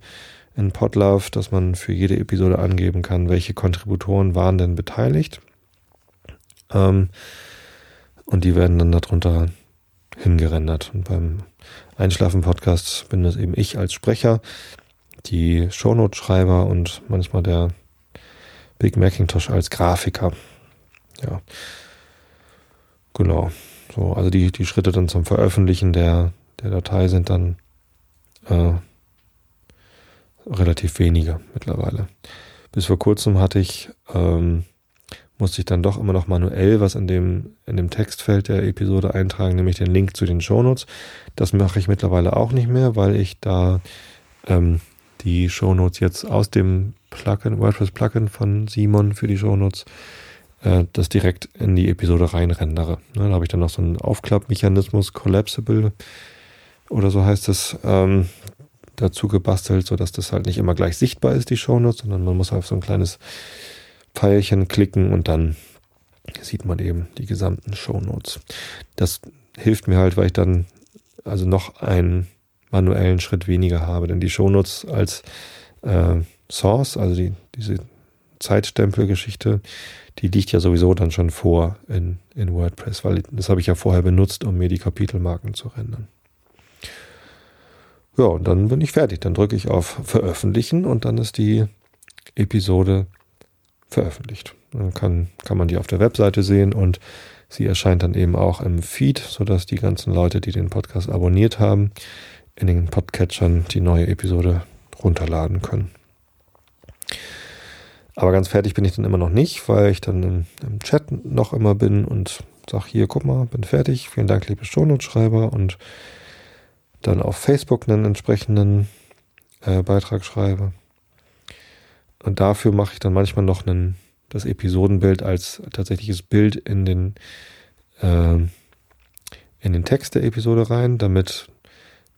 in Podlove, dass man für jede Episode angeben kann, welche Kontributoren waren denn beteiligt. Ähm, und die werden dann darunter hingerendert. Und beim Einschlafen-Podcast bin das eben ich als Sprecher, die Shownote-Schreiber und manchmal der Big Macintosh als Grafiker. Ja. Genau. So, also die, die Schritte dann zum Veröffentlichen der, der Datei sind dann äh, relativ wenige mittlerweile. Bis vor kurzem hatte ich ähm, musste ich dann doch immer noch manuell was in dem, in dem Textfeld der Episode eintragen, nämlich den Link zu den Shownotes. Das mache ich mittlerweile auch nicht mehr, weil ich da ähm, die Shownotes jetzt aus dem Plugin, WordPress-Plugin von Simon für die Shownotes äh, das direkt in die Episode reinrendere. Ne, da habe ich dann noch so einen Aufklappmechanismus, Collapsible oder so heißt es, ähm, dazu gebastelt, sodass das halt nicht immer gleich sichtbar ist, die Shownotes, sondern man muss auf so ein kleines Pfeilchen klicken und dann sieht man eben die gesamten Shownotes. Das hilft mir halt, weil ich dann also noch einen manuellen Schritt weniger habe, denn die Shownotes als äh, Source, also die, diese Zeitstempelgeschichte, die liegt ja sowieso dann schon vor in, in WordPress, weil das habe ich ja vorher benutzt, um mir die Kapitelmarken zu rendern. Ja, und dann bin ich fertig. Dann drücke ich auf Veröffentlichen und dann ist die Episode veröffentlicht. Dann kann, kann man die auf der Webseite sehen und sie erscheint dann eben auch im Feed, sodass die ganzen Leute, die den Podcast abonniert haben, in den Podcatchern die neue Episode runterladen können. Aber ganz fertig bin ich dann immer noch nicht, weil ich dann im, im Chat noch immer bin und sage, hier, guck mal, bin fertig. Vielen Dank, liebe Shownote-Schreiber. Und dann auf Facebook einen entsprechenden äh, Beitrag schreibe. Und dafür mache ich dann manchmal noch einen, das Episodenbild als tatsächliches Bild in den, äh, in den Text der Episode rein, damit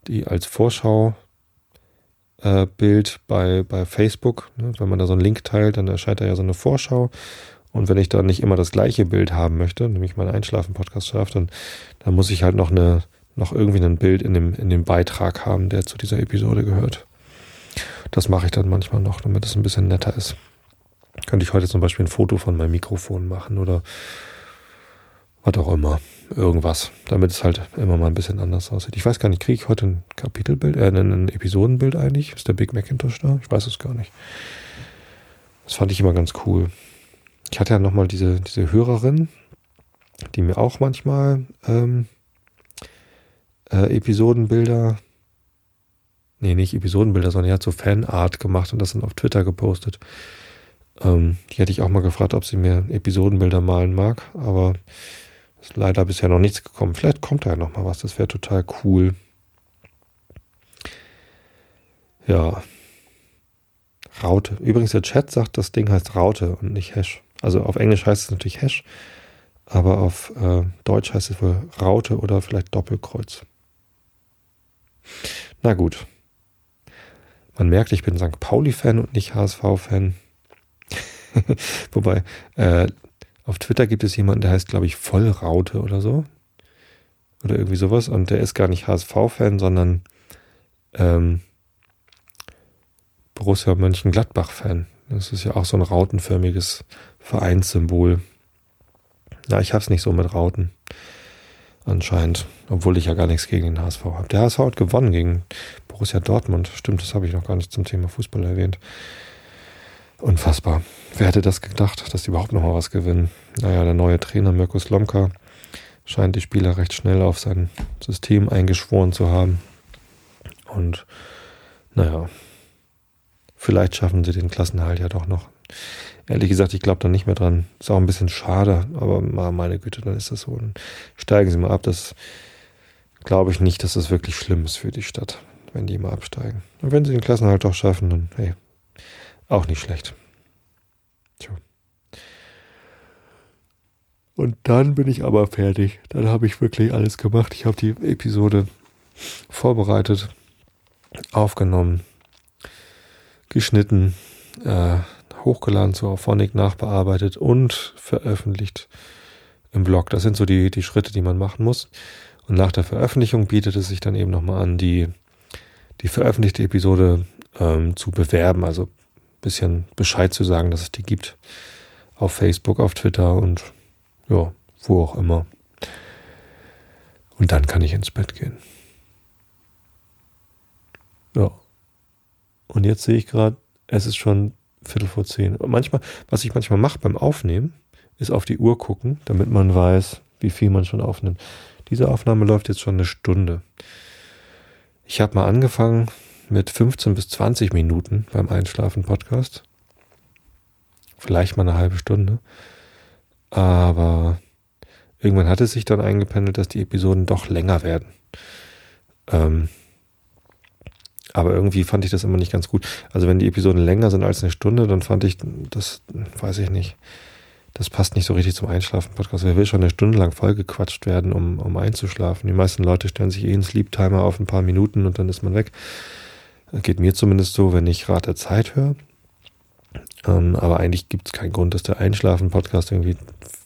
die als Vorschau äh, Bild bei, bei Facebook. Ne? Wenn man da so einen Link teilt, dann erscheint da ja so eine Vorschau. Und wenn ich da nicht immer das gleiche Bild haben möchte, nämlich mein Einschlafen-Podcast schafft, dann, dann muss ich halt noch eine, noch irgendwie ein Bild in dem, in dem Beitrag haben, der zu dieser Episode gehört. Das mache ich dann manchmal noch, damit es ein bisschen netter ist. Könnte ich heute zum Beispiel ein Foto von meinem Mikrofon machen oder was auch immer irgendwas, damit es halt immer mal ein bisschen anders aussieht. Ich weiß gar nicht, kriege ich heute ein Kapitelbild, äh, ein Episodenbild eigentlich? Ist der Big Macintosh da? Ich weiß es gar nicht. Das fand ich immer ganz cool. Ich hatte ja nochmal diese, diese Hörerin, die mir auch manchmal ähm, äh, Episodenbilder, nee, nicht Episodenbilder, sondern die hat so Fanart gemacht und das dann auf Twitter gepostet. Ähm, die hätte ich auch mal gefragt, ob sie mir Episodenbilder malen mag, aber ist leider bisher noch nichts gekommen. Vielleicht kommt da ja noch mal was. Das wäre total cool. Ja. Raute. Übrigens, der Chat sagt, das Ding heißt Raute und nicht Hash. Also auf Englisch heißt es natürlich Hash, aber auf äh, Deutsch heißt es wohl Raute oder vielleicht Doppelkreuz. Na gut. Man merkt, ich bin St. Pauli-Fan und nicht HSV-Fan. Wobei, äh, auf Twitter gibt es jemanden, der heißt, glaube ich, Vollraute oder so. Oder irgendwie sowas. Und der ist gar nicht HSV-Fan, sondern ähm, Borussia Mönchengladbach-Fan. Das ist ja auch so ein rautenförmiges Vereinssymbol. Ja, ich hab's nicht so mit Rauten. Anscheinend. Obwohl ich ja gar nichts gegen den HSV habe. Der HSV hat gewonnen gegen Borussia Dortmund. Stimmt, das habe ich noch gar nicht zum Thema Fußball erwähnt. Unfassbar. Wer hätte das gedacht, dass die überhaupt noch mal was gewinnen? Naja, der neue Trainer Mirko Slomka scheint die Spieler recht schnell auf sein System eingeschworen zu haben. Und naja, vielleicht schaffen sie den Klassenhalt ja doch noch. Ehrlich gesagt, ich glaube da nicht mehr dran. Ist auch ein bisschen schade, aber meine Güte, dann ist das so. Dann steigen sie mal ab. Das glaube ich nicht, dass das wirklich schlimm ist für die Stadt, wenn die mal absteigen. Und wenn sie den Klassenhalt doch schaffen, dann hey, auch nicht schlecht. Tja. Und dann bin ich aber fertig. Dann habe ich wirklich alles gemacht. Ich habe die Episode vorbereitet, aufgenommen, geschnitten, äh, hochgeladen zu Auphonic, nachbearbeitet und veröffentlicht im Blog. Das sind so die, die Schritte, die man machen muss. Und nach der Veröffentlichung bietet es sich dann eben nochmal an, die, die veröffentlichte Episode ähm, zu bewerben. Also bisschen Bescheid zu sagen, dass es die gibt. Auf Facebook, auf Twitter und ja, wo auch immer. Und dann kann ich ins Bett gehen. Ja. Und jetzt sehe ich gerade, es ist schon Viertel vor zehn. Und manchmal, was ich manchmal mache beim Aufnehmen, ist auf die Uhr gucken, damit man weiß, wie viel man schon aufnimmt. Diese Aufnahme läuft jetzt schon eine Stunde. Ich habe mal angefangen, mit 15 bis 20 Minuten beim Einschlafen-Podcast. Vielleicht mal eine halbe Stunde. Aber irgendwann hat es sich dann eingependelt, dass die Episoden doch länger werden. Ähm, aber irgendwie fand ich das immer nicht ganz gut. Also wenn die Episoden länger sind als eine Stunde, dann fand ich, das weiß ich nicht, das passt nicht so richtig zum Einschlafen-Podcast. Wer will schon eine Stunde lang vollgequatscht werden, um, um einzuschlafen? Die meisten Leute stellen sich eh einen Sleep-Timer auf ein paar Minuten und dann ist man weg. Geht mir zumindest so, wenn ich Rat der Zeit höre. Ähm, aber eigentlich gibt es keinen Grund, dass der Einschlafen-Podcast irgendwie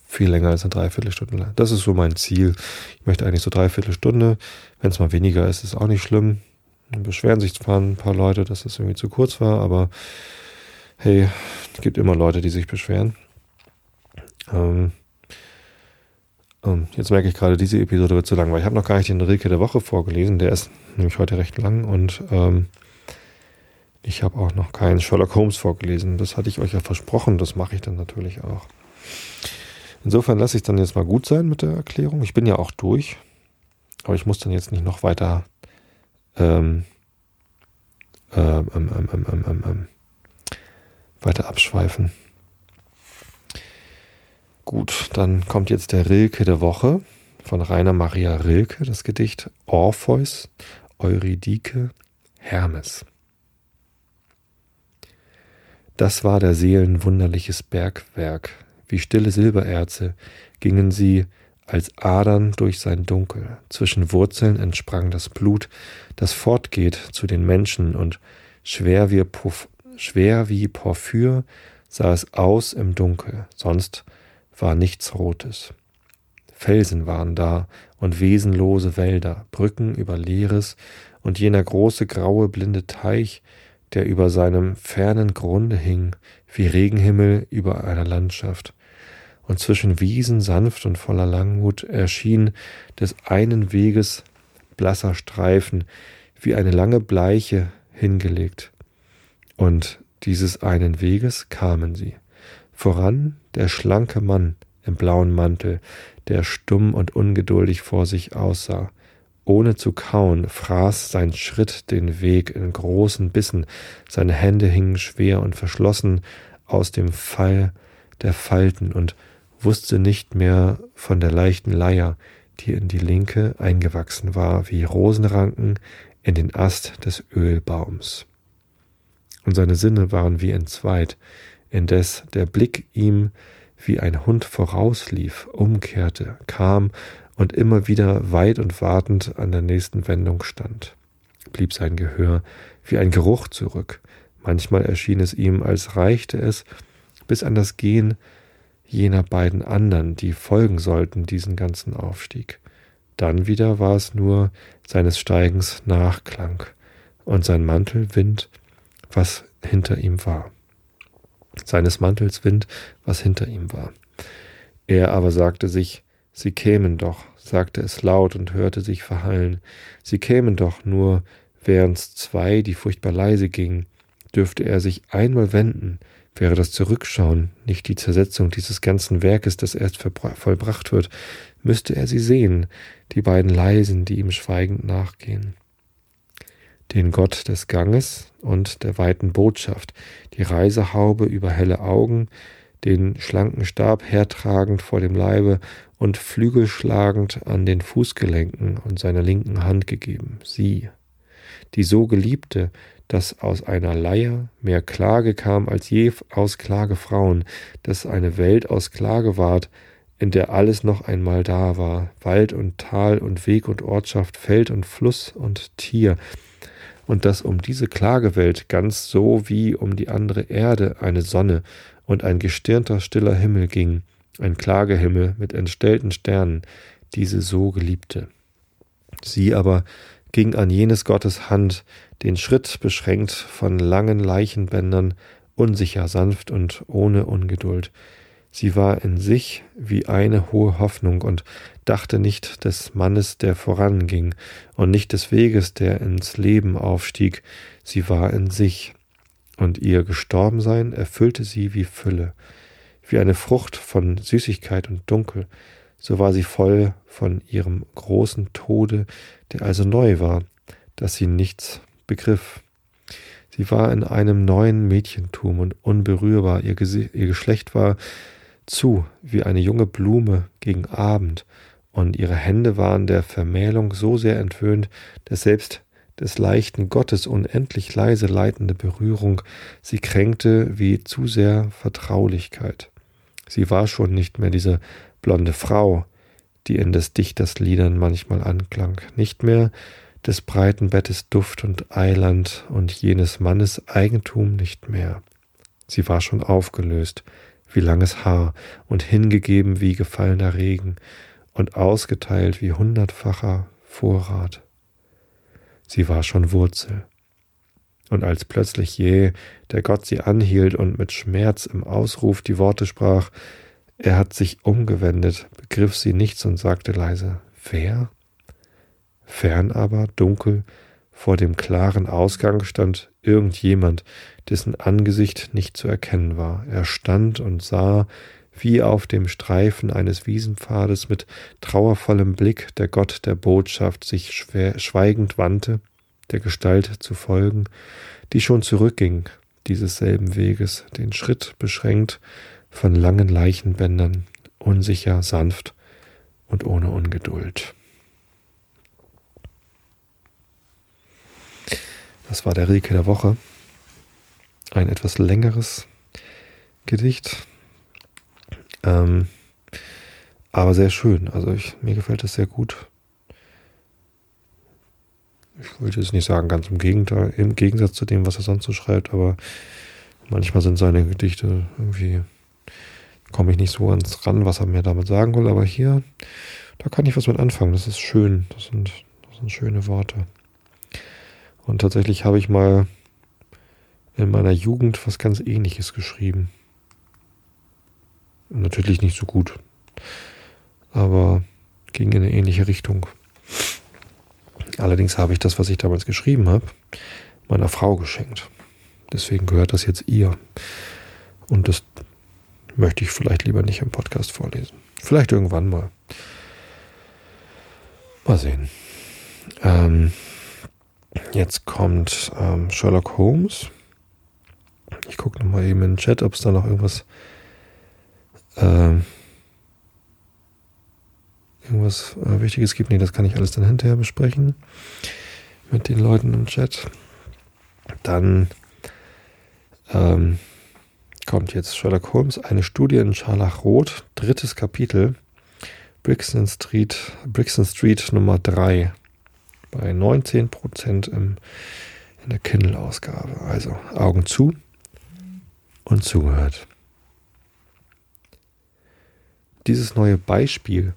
viel länger als eine Dreiviertelstunde lang. Das ist so mein Ziel. Ich möchte eigentlich so Dreiviertelstunde. Wenn es mal weniger ist, ist auch nicht schlimm. Dann beschweren sich zwar ein paar Leute, dass es irgendwie zu kurz war, aber hey, es gibt immer Leute, die sich beschweren. Ähm, ähm, jetzt merke ich gerade, diese Episode wird zu lang, weil ich habe noch gar nicht den Rilke der Woche vorgelesen. Der ist nämlich heute recht lang und ähm, ich habe auch noch keinen Sherlock Holmes vorgelesen. Das hatte ich euch ja versprochen, das mache ich dann natürlich auch. Insofern lasse ich dann jetzt mal gut sein mit der Erklärung. Ich bin ja auch durch, aber ich muss dann jetzt nicht noch weiter ähm, ähm, ähm, weiter abschweifen. Gut, dann kommt jetzt der Rilke der Woche von Rainer Maria Rilke, das Gedicht Orpheus, Eurydike, Hermes. Das war der Seelen wunderliches Bergwerk, wie stille Silbererze gingen sie als Adern durch sein Dunkel. Zwischen Wurzeln entsprang das Blut, das fortgeht zu den Menschen, und schwer wie, Puff, schwer wie Porphyr sah es aus im Dunkel, sonst war nichts Rotes. Felsen waren da und wesenlose Wälder, Brücken über Leeres und jener große graue blinde Teich, der über seinem fernen Grunde hing, wie Regenhimmel über einer Landschaft und zwischen Wiesen sanft und voller Langmut erschien des einen Weges blasser Streifen, wie eine lange Bleiche hingelegt. Und dieses einen Weges kamen sie. Voran der schlanke Mann im blauen Mantel, der stumm und ungeduldig vor sich aussah. Ohne zu kauen fraß sein Schritt den Weg in großen Bissen, seine Hände hingen schwer und verschlossen aus dem Fall der Falten, und wusste nicht mehr von der leichten Leier, die in die linke eingewachsen war, wie Rosenranken in den Ast des Ölbaums. Und seine Sinne waren wie entzweit, indes der Blick ihm wie ein Hund vorauslief, umkehrte, kam und immer wieder weit und wartend an der nächsten Wendung stand. Blieb sein Gehör wie ein Geruch zurück. Manchmal erschien es ihm, als reichte es bis an das Gehen jener beiden anderen, die folgen sollten, diesen ganzen Aufstieg. Dann wieder war es nur seines Steigens Nachklang und sein Mantelwind, was hinter ihm war. Seines Mantels Wind, was hinter ihm war. Er aber sagte sich, sie kämen doch, sagte es laut und hörte sich verhallen, sie kämen doch nur, während's zwei, die furchtbar leise gingen, dürfte er sich einmal wenden, Wäre das Zurückschauen nicht die Zersetzung dieses ganzen Werkes, das erst vollbracht wird, müsste er sie sehen, die beiden Leisen, die ihm schweigend nachgehen. Den Gott des Ganges und der weiten Botschaft, die Reisehaube über helle Augen, den schlanken Stab hertragend vor dem Leibe und flügelschlagend an den Fußgelenken und seiner linken Hand gegeben. Sie, die so geliebte, dass aus einer Leier mehr Klage kam als je aus Klagefrauen, dass eine Welt aus Klage ward, in der alles noch einmal da war, Wald und Tal und Weg und Ortschaft, Feld und Fluss und Tier, und dass um diese Klagewelt ganz so wie um die andere Erde eine Sonne und ein gestirnter stiller Himmel ging, ein Klagehimmel mit entstellten Sternen, diese so geliebte. Sie aber ging an jenes Gottes Hand, den Schritt beschränkt von langen Leichenbändern, unsicher, sanft und ohne Ungeduld. Sie war in sich wie eine hohe Hoffnung und dachte nicht des Mannes, der voranging, und nicht des Weges, der ins Leben aufstieg, sie war in sich, und ihr Gestorbensein erfüllte sie wie Fülle, wie eine Frucht von Süßigkeit und Dunkel, so war sie voll von ihrem großen Tode, der also neu war, dass sie nichts begriff. Sie war in einem neuen Mädchentum und unberührbar, ihr, ihr Geschlecht war zu wie eine junge Blume gegen Abend, und ihre Hände waren der Vermählung so sehr entwöhnt, dass selbst des leichten Gottes unendlich leise leitende Berührung sie kränkte wie zu sehr Vertraulichkeit. Sie war schon nicht mehr diese blonde Frau, die in des Dichters Liedern manchmal anklang, nicht mehr des breiten Bettes Duft und Eiland und jenes Mannes Eigentum nicht mehr. Sie war schon aufgelöst, wie langes Haar und hingegeben wie gefallener Regen und ausgeteilt wie hundertfacher Vorrat. Sie war schon Wurzel. Und als plötzlich je der Gott sie anhielt und mit Schmerz im Ausruf die Worte sprach, er hat sich umgewendet, begriff sie nichts und sagte leise, wer? Fern aber, dunkel, vor dem klaren Ausgang stand irgendjemand, dessen Angesicht nicht zu erkennen war. Er stand und sah, wie auf dem Streifen eines Wiesenpfades mit trauervollem Blick der Gott der Botschaft sich schweigend wandte, der Gestalt zu folgen, die schon zurückging, dieses selben Weges, den Schritt beschränkt von langen Leichenbändern, unsicher, sanft und ohne Ungeduld. Das war der Rilke der Woche. Ein etwas längeres Gedicht. Ähm, aber sehr schön. Also ich, mir gefällt es sehr gut. Ich würde jetzt nicht sagen, ganz im Gegenteil, im Gegensatz zu dem, was er sonst so schreibt, aber manchmal sind seine Gedichte irgendwie, komme ich nicht so ganz ran, was er mir damit sagen will, aber hier, da kann ich was mit anfangen. Das ist schön. Das sind, das sind schöne Worte. Und tatsächlich habe ich mal in meiner Jugend was ganz ähnliches geschrieben. Natürlich nicht so gut, aber ging in eine ähnliche Richtung. Allerdings habe ich das, was ich damals geschrieben habe, meiner Frau geschenkt. Deswegen gehört das jetzt ihr. Und das möchte ich vielleicht lieber nicht im Podcast vorlesen. Vielleicht irgendwann mal. Mal sehen. Ähm, Jetzt kommt ähm, Sherlock Holmes. Ich gucke nochmal eben in den Chat, ob es da noch irgendwas, äh, irgendwas äh, Wichtiges gibt. Nee, das kann ich alles dann hinterher besprechen mit den Leuten im Chat. Dann ähm, kommt jetzt Sherlock Holmes, eine Studie in Scharlachrot, drittes Kapitel, Brixton Street, Brixton Street Nummer 3 bei 19 Prozent in der Kindle-Ausgabe. Also Augen zu und zugehört. Dieses neue Beispiel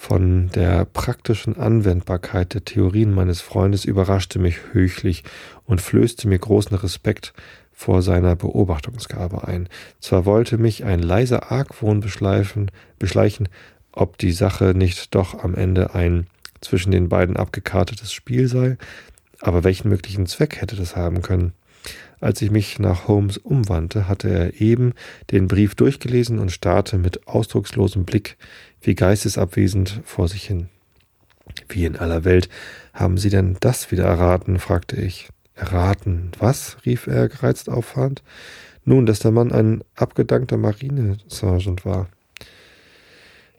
von der praktischen Anwendbarkeit der Theorien meines Freundes überraschte mich höchlich und flößte mir großen Respekt vor seiner Beobachtungsgabe ein. Zwar wollte mich ein leiser Argwohn beschleichen, beschleichen, ob die Sache nicht doch am Ende ein zwischen den beiden abgekartetes Spiel sei, aber welchen möglichen Zweck hätte das haben können? Als ich mich nach Holmes umwandte, hatte er eben den Brief durchgelesen und starrte mit ausdruckslosem Blick wie geistesabwesend vor sich hin. Wie in aller Welt haben Sie denn das wieder erraten? fragte ich. Erraten? Was? rief er gereizt auffahrend. Nun, dass der Mann ein abgedankter Marinesergeant war.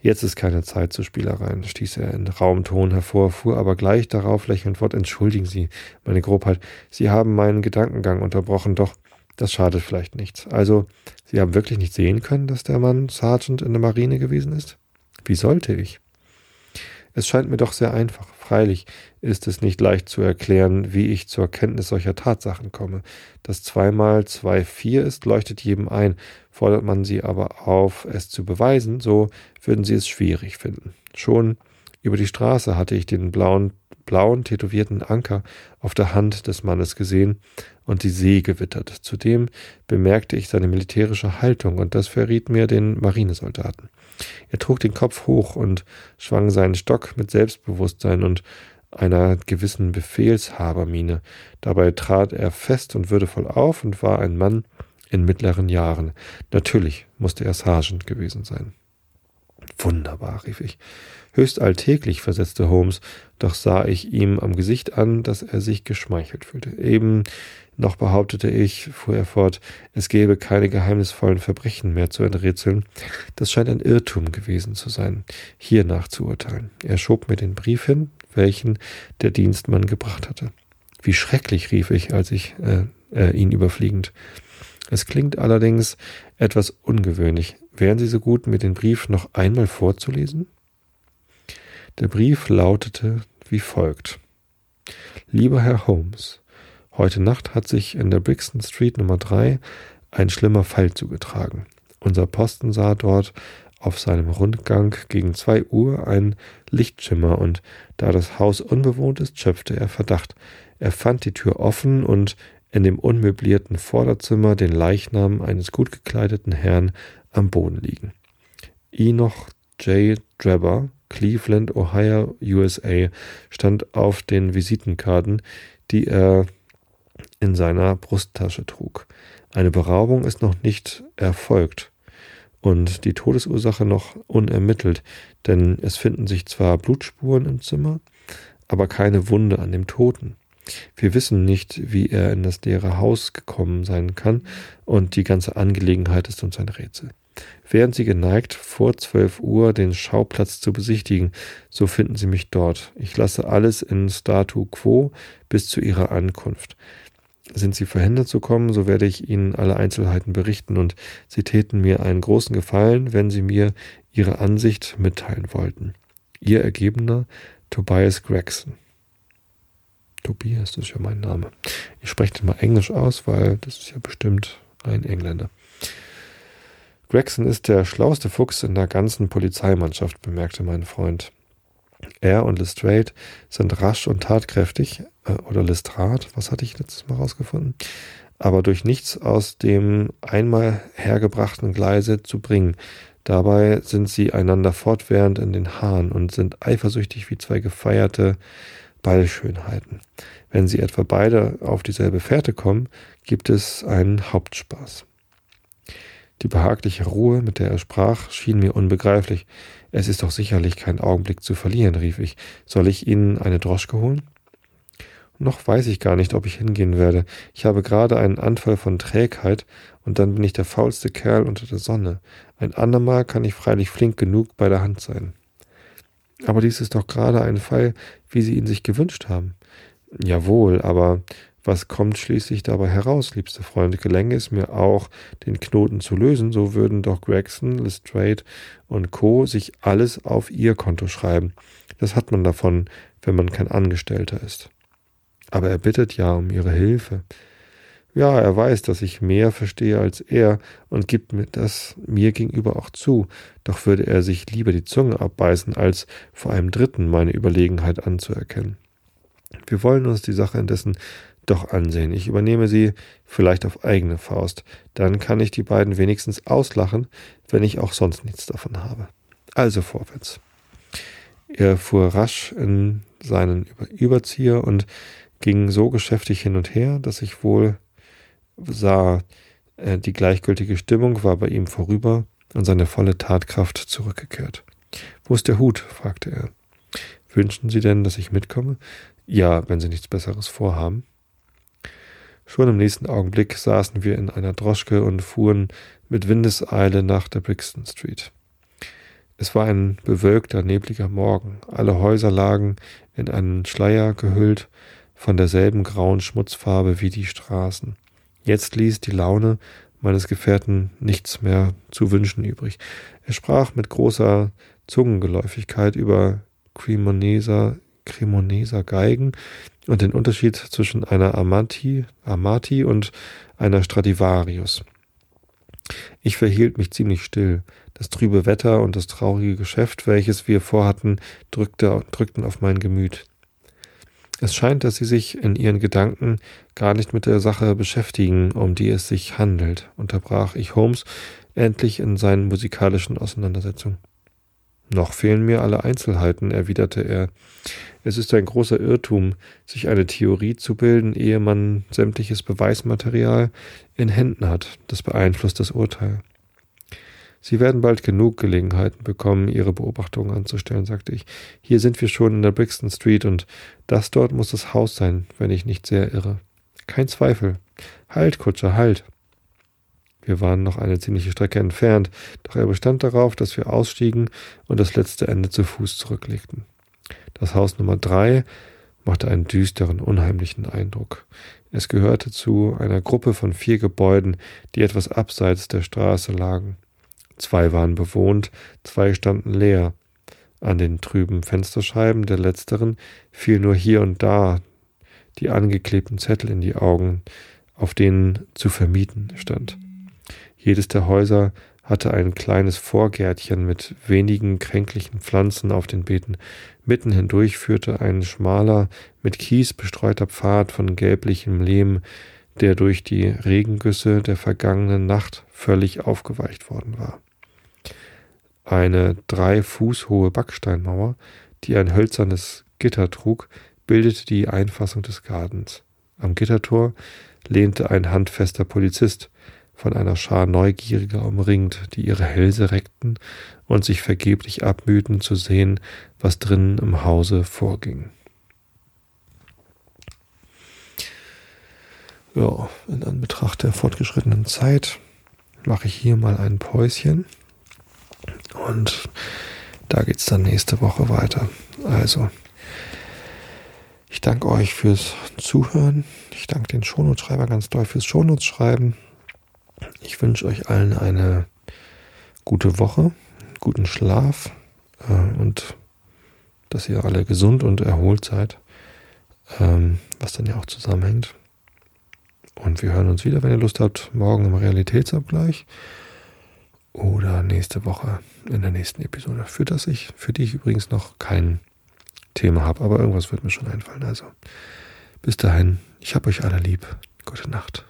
Jetzt ist keine Zeit zu Spielereien, stieß er in Raumton hervor, fuhr aber gleich darauf lächelnd fort. Entschuldigen Sie meine Grobheit. Sie haben meinen Gedankengang unterbrochen, doch das schadet vielleicht nichts. Also, Sie haben wirklich nicht sehen können, dass der Mann Sergeant in der Marine gewesen ist? Wie sollte ich? Es scheint mir doch sehr einfach. Freilich ist es nicht leicht zu erklären, wie ich zur Kenntnis solcher Tatsachen komme. Dass zweimal zwei vier ist, leuchtet jedem ein. Fordert man sie aber auf, es zu beweisen, so würden sie es schwierig finden. Schon über die Straße hatte ich den blauen, blauen tätowierten Anker auf der Hand des Mannes gesehen und die See gewittert. Zudem bemerkte ich seine militärische Haltung und das verriet mir den Marinesoldaten. Er trug den Kopf hoch und schwang seinen Stock mit Selbstbewusstsein und einer gewissen Befehlshabermiene. Dabei trat er fest und würdevoll auf und war ein Mann in mittleren Jahren. Natürlich musste er Sergeant gewesen sein. Wunderbar, rief ich. Höchst alltäglich, versetzte Holmes, doch sah ich ihm am Gesicht an, dass er sich geschmeichelt fühlte. Eben noch behauptete ich, fuhr er fort, es gäbe keine geheimnisvollen Verbrechen mehr zu enträtseln. Das scheint ein Irrtum gewesen zu sein, hier nachzuurteilen. Er schob mir den Brief hin, welchen der Dienstmann gebracht hatte. Wie schrecklich, rief ich, als ich äh, äh, ihn überfliegend. Es klingt allerdings etwas ungewöhnlich. Wären Sie so gut, mir den Brief noch einmal vorzulesen? Der Brief lautete wie folgt. Lieber Herr Holmes, heute Nacht hat sich in der Brixton Street Nummer 3 ein schlimmer Fall zugetragen. Unser Posten sah dort auf seinem Rundgang gegen zwei Uhr ein Lichtschimmer, und da das Haus unbewohnt ist, schöpfte er Verdacht. Er fand die Tür offen und in dem unmöblierten Vorderzimmer den Leichnam eines gut gekleideten Herrn am Boden liegen. Enoch J. Drebber, Cleveland, Ohio, USA, stand auf den Visitenkarten, die er in seiner Brusttasche trug. Eine Beraubung ist noch nicht erfolgt und die Todesursache noch unermittelt, denn es finden sich zwar Blutspuren im Zimmer, aber keine Wunde an dem Toten. Wir wissen nicht, wie er in das leere Haus gekommen sein kann, und die ganze Angelegenheit ist uns ein Rätsel. Wären Sie geneigt, vor zwölf Uhr den Schauplatz zu besichtigen, so finden Sie mich dort. Ich lasse alles in Statu quo bis zu Ihrer Ankunft. Sind Sie verhindert zu kommen, so werde ich Ihnen alle Einzelheiten berichten und Sie täten mir einen großen Gefallen, wenn Sie mir Ihre Ansicht mitteilen wollten. Ihr Ergebener Tobias Gregson. Tobias, das ist ja mein Name. Ich spreche den mal Englisch aus, weil das ist ja bestimmt ein Engländer. Gregson ist der schlauste Fuchs in der ganzen Polizeimannschaft, bemerkte mein Freund. Er und Lestrade sind rasch und tatkräftig, äh, oder Lestrade, was hatte ich letztes Mal rausgefunden, aber durch nichts aus dem einmal hergebrachten Gleise zu bringen. Dabei sind sie einander fortwährend in den Haaren und sind eifersüchtig wie zwei gefeierte Ballschönheiten. Wenn sie etwa beide auf dieselbe Fährte kommen, gibt es einen Hauptspaß. Die behagliche Ruhe, mit der er sprach, schien mir unbegreiflich. Es ist doch sicherlich kein Augenblick zu verlieren, rief ich. Soll ich Ihnen eine Droschke holen? Noch weiß ich gar nicht, ob ich hingehen werde. Ich habe gerade einen Anfall von Trägheit und dann bin ich der faulste Kerl unter der Sonne. Ein andermal kann ich freilich flink genug bei der Hand sein. Aber dies ist doch gerade ein Fall, wie Sie ihn sich gewünscht haben. Jawohl, aber was kommt schließlich dabei heraus, liebste Freunde? Gelänge es mir auch, den Knoten zu lösen, so würden doch Gregson, Lestrade und Co. sich alles auf ihr Konto schreiben. Das hat man davon, wenn man kein Angestellter ist. Aber er bittet ja um ihre Hilfe. Ja, er weiß, dass ich mehr verstehe als er und gibt mir das mir gegenüber auch zu, doch würde er sich lieber die Zunge abbeißen, als vor einem Dritten meine Überlegenheit anzuerkennen. Wir wollen uns die Sache indessen doch ansehen. Ich übernehme sie vielleicht auf eigene Faust. Dann kann ich die beiden wenigstens auslachen, wenn ich auch sonst nichts davon habe. Also vorwärts. Er fuhr rasch in seinen Überzieher und ging so geschäftig hin und her, dass ich wohl sah, äh, die gleichgültige Stimmung war bei ihm vorüber und seine volle Tatkraft zurückgekehrt. Wo ist der Hut? fragte er. Wünschen Sie denn, dass ich mitkomme? Ja, wenn Sie nichts Besseres vorhaben. Schon im nächsten Augenblick saßen wir in einer Droschke und fuhren mit Windeseile nach der Brixton Street. Es war ein bewölkter, nebliger Morgen. Alle Häuser lagen in einen Schleier gehüllt von derselben grauen Schmutzfarbe wie die Straßen. Jetzt ließ die Laune meines Gefährten nichts mehr zu wünschen übrig. Er sprach mit großer Zungengeläufigkeit über Cremoneser, Cremoneser Geigen, und den Unterschied zwischen einer Amati, Amati und einer Stradivarius. Ich verhielt mich ziemlich still. Das trübe Wetter und das traurige Geschäft, welches wir vorhatten, drückte, drückten auf mein Gemüt. Es scheint, dass Sie sich in Ihren Gedanken gar nicht mit der Sache beschäftigen, um die es sich handelt, unterbrach ich Holmes endlich in seinen musikalischen Auseinandersetzungen. Noch fehlen mir alle Einzelheiten, erwiderte er. Es ist ein großer Irrtum, sich eine Theorie zu bilden, ehe man sämtliches Beweismaterial in Händen hat. Das beeinflusst das Urteil. Sie werden bald genug Gelegenheiten bekommen, Ihre Beobachtungen anzustellen, sagte ich. Hier sind wir schon in der Brixton Street und das dort muss das Haus sein, wenn ich nicht sehr irre. Kein Zweifel. Halt, Kutscher, halt. Wir waren noch eine ziemliche Strecke entfernt, doch er bestand darauf, dass wir ausstiegen und das letzte Ende zu Fuß zurücklegten. Das Haus Nummer drei machte einen düsteren, unheimlichen Eindruck. Es gehörte zu einer Gruppe von vier Gebäuden, die etwas abseits der Straße lagen. Zwei waren bewohnt, zwei standen leer. An den trüben Fensterscheiben der letzteren fiel nur hier und da die angeklebten Zettel in die Augen, auf denen zu vermieten stand. Jedes der Häuser hatte ein kleines Vorgärtchen mit wenigen kränklichen Pflanzen auf den Beeten. Mitten hindurch führte ein schmaler, mit Kies bestreuter Pfad von gelblichem Lehm, der durch die Regengüsse der vergangenen Nacht völlig aufgeweicht worden war. Eine drei Fuß hohe Backsteinmauer, die ein hölzernes Gitter trug, bildete die Einfassung des Gartens. Am Gittertor lehnte ein handfester Polizist, von einer Schar Neugieriger umringt, die ihre Hälse reckten und sich vergeblich abmühten zu sehen, was drinnen im Hause vorging. Ja, in Anbetracht der fortgeschrittenen Zeit mache ich hier mal ein Päuschen und da geht es dann nächste Woche weiter. Also, ich danke euch fürs Zuhören. Ich danke den Shownotes-Schreiber ganz doll fürs Shownotes-Schreiben. Ich wünsche euch allen eine gute Woche, guten Schlaf äh, und dass ihr alle gesund und erholt seid, ähm, was dann ja auch zusammenhängt. Und wir hören uns wieder, wenn ihr Lust habt, morgen im Realitätsabgleich oder nächste Woche in der nächsten Episode, für das ich, für die ich übrigens noch kein Thema habe, aber irgendwas wird mir schon einfallen. Also bis dahin, ich habe euch alle lieb. Gute Nacht.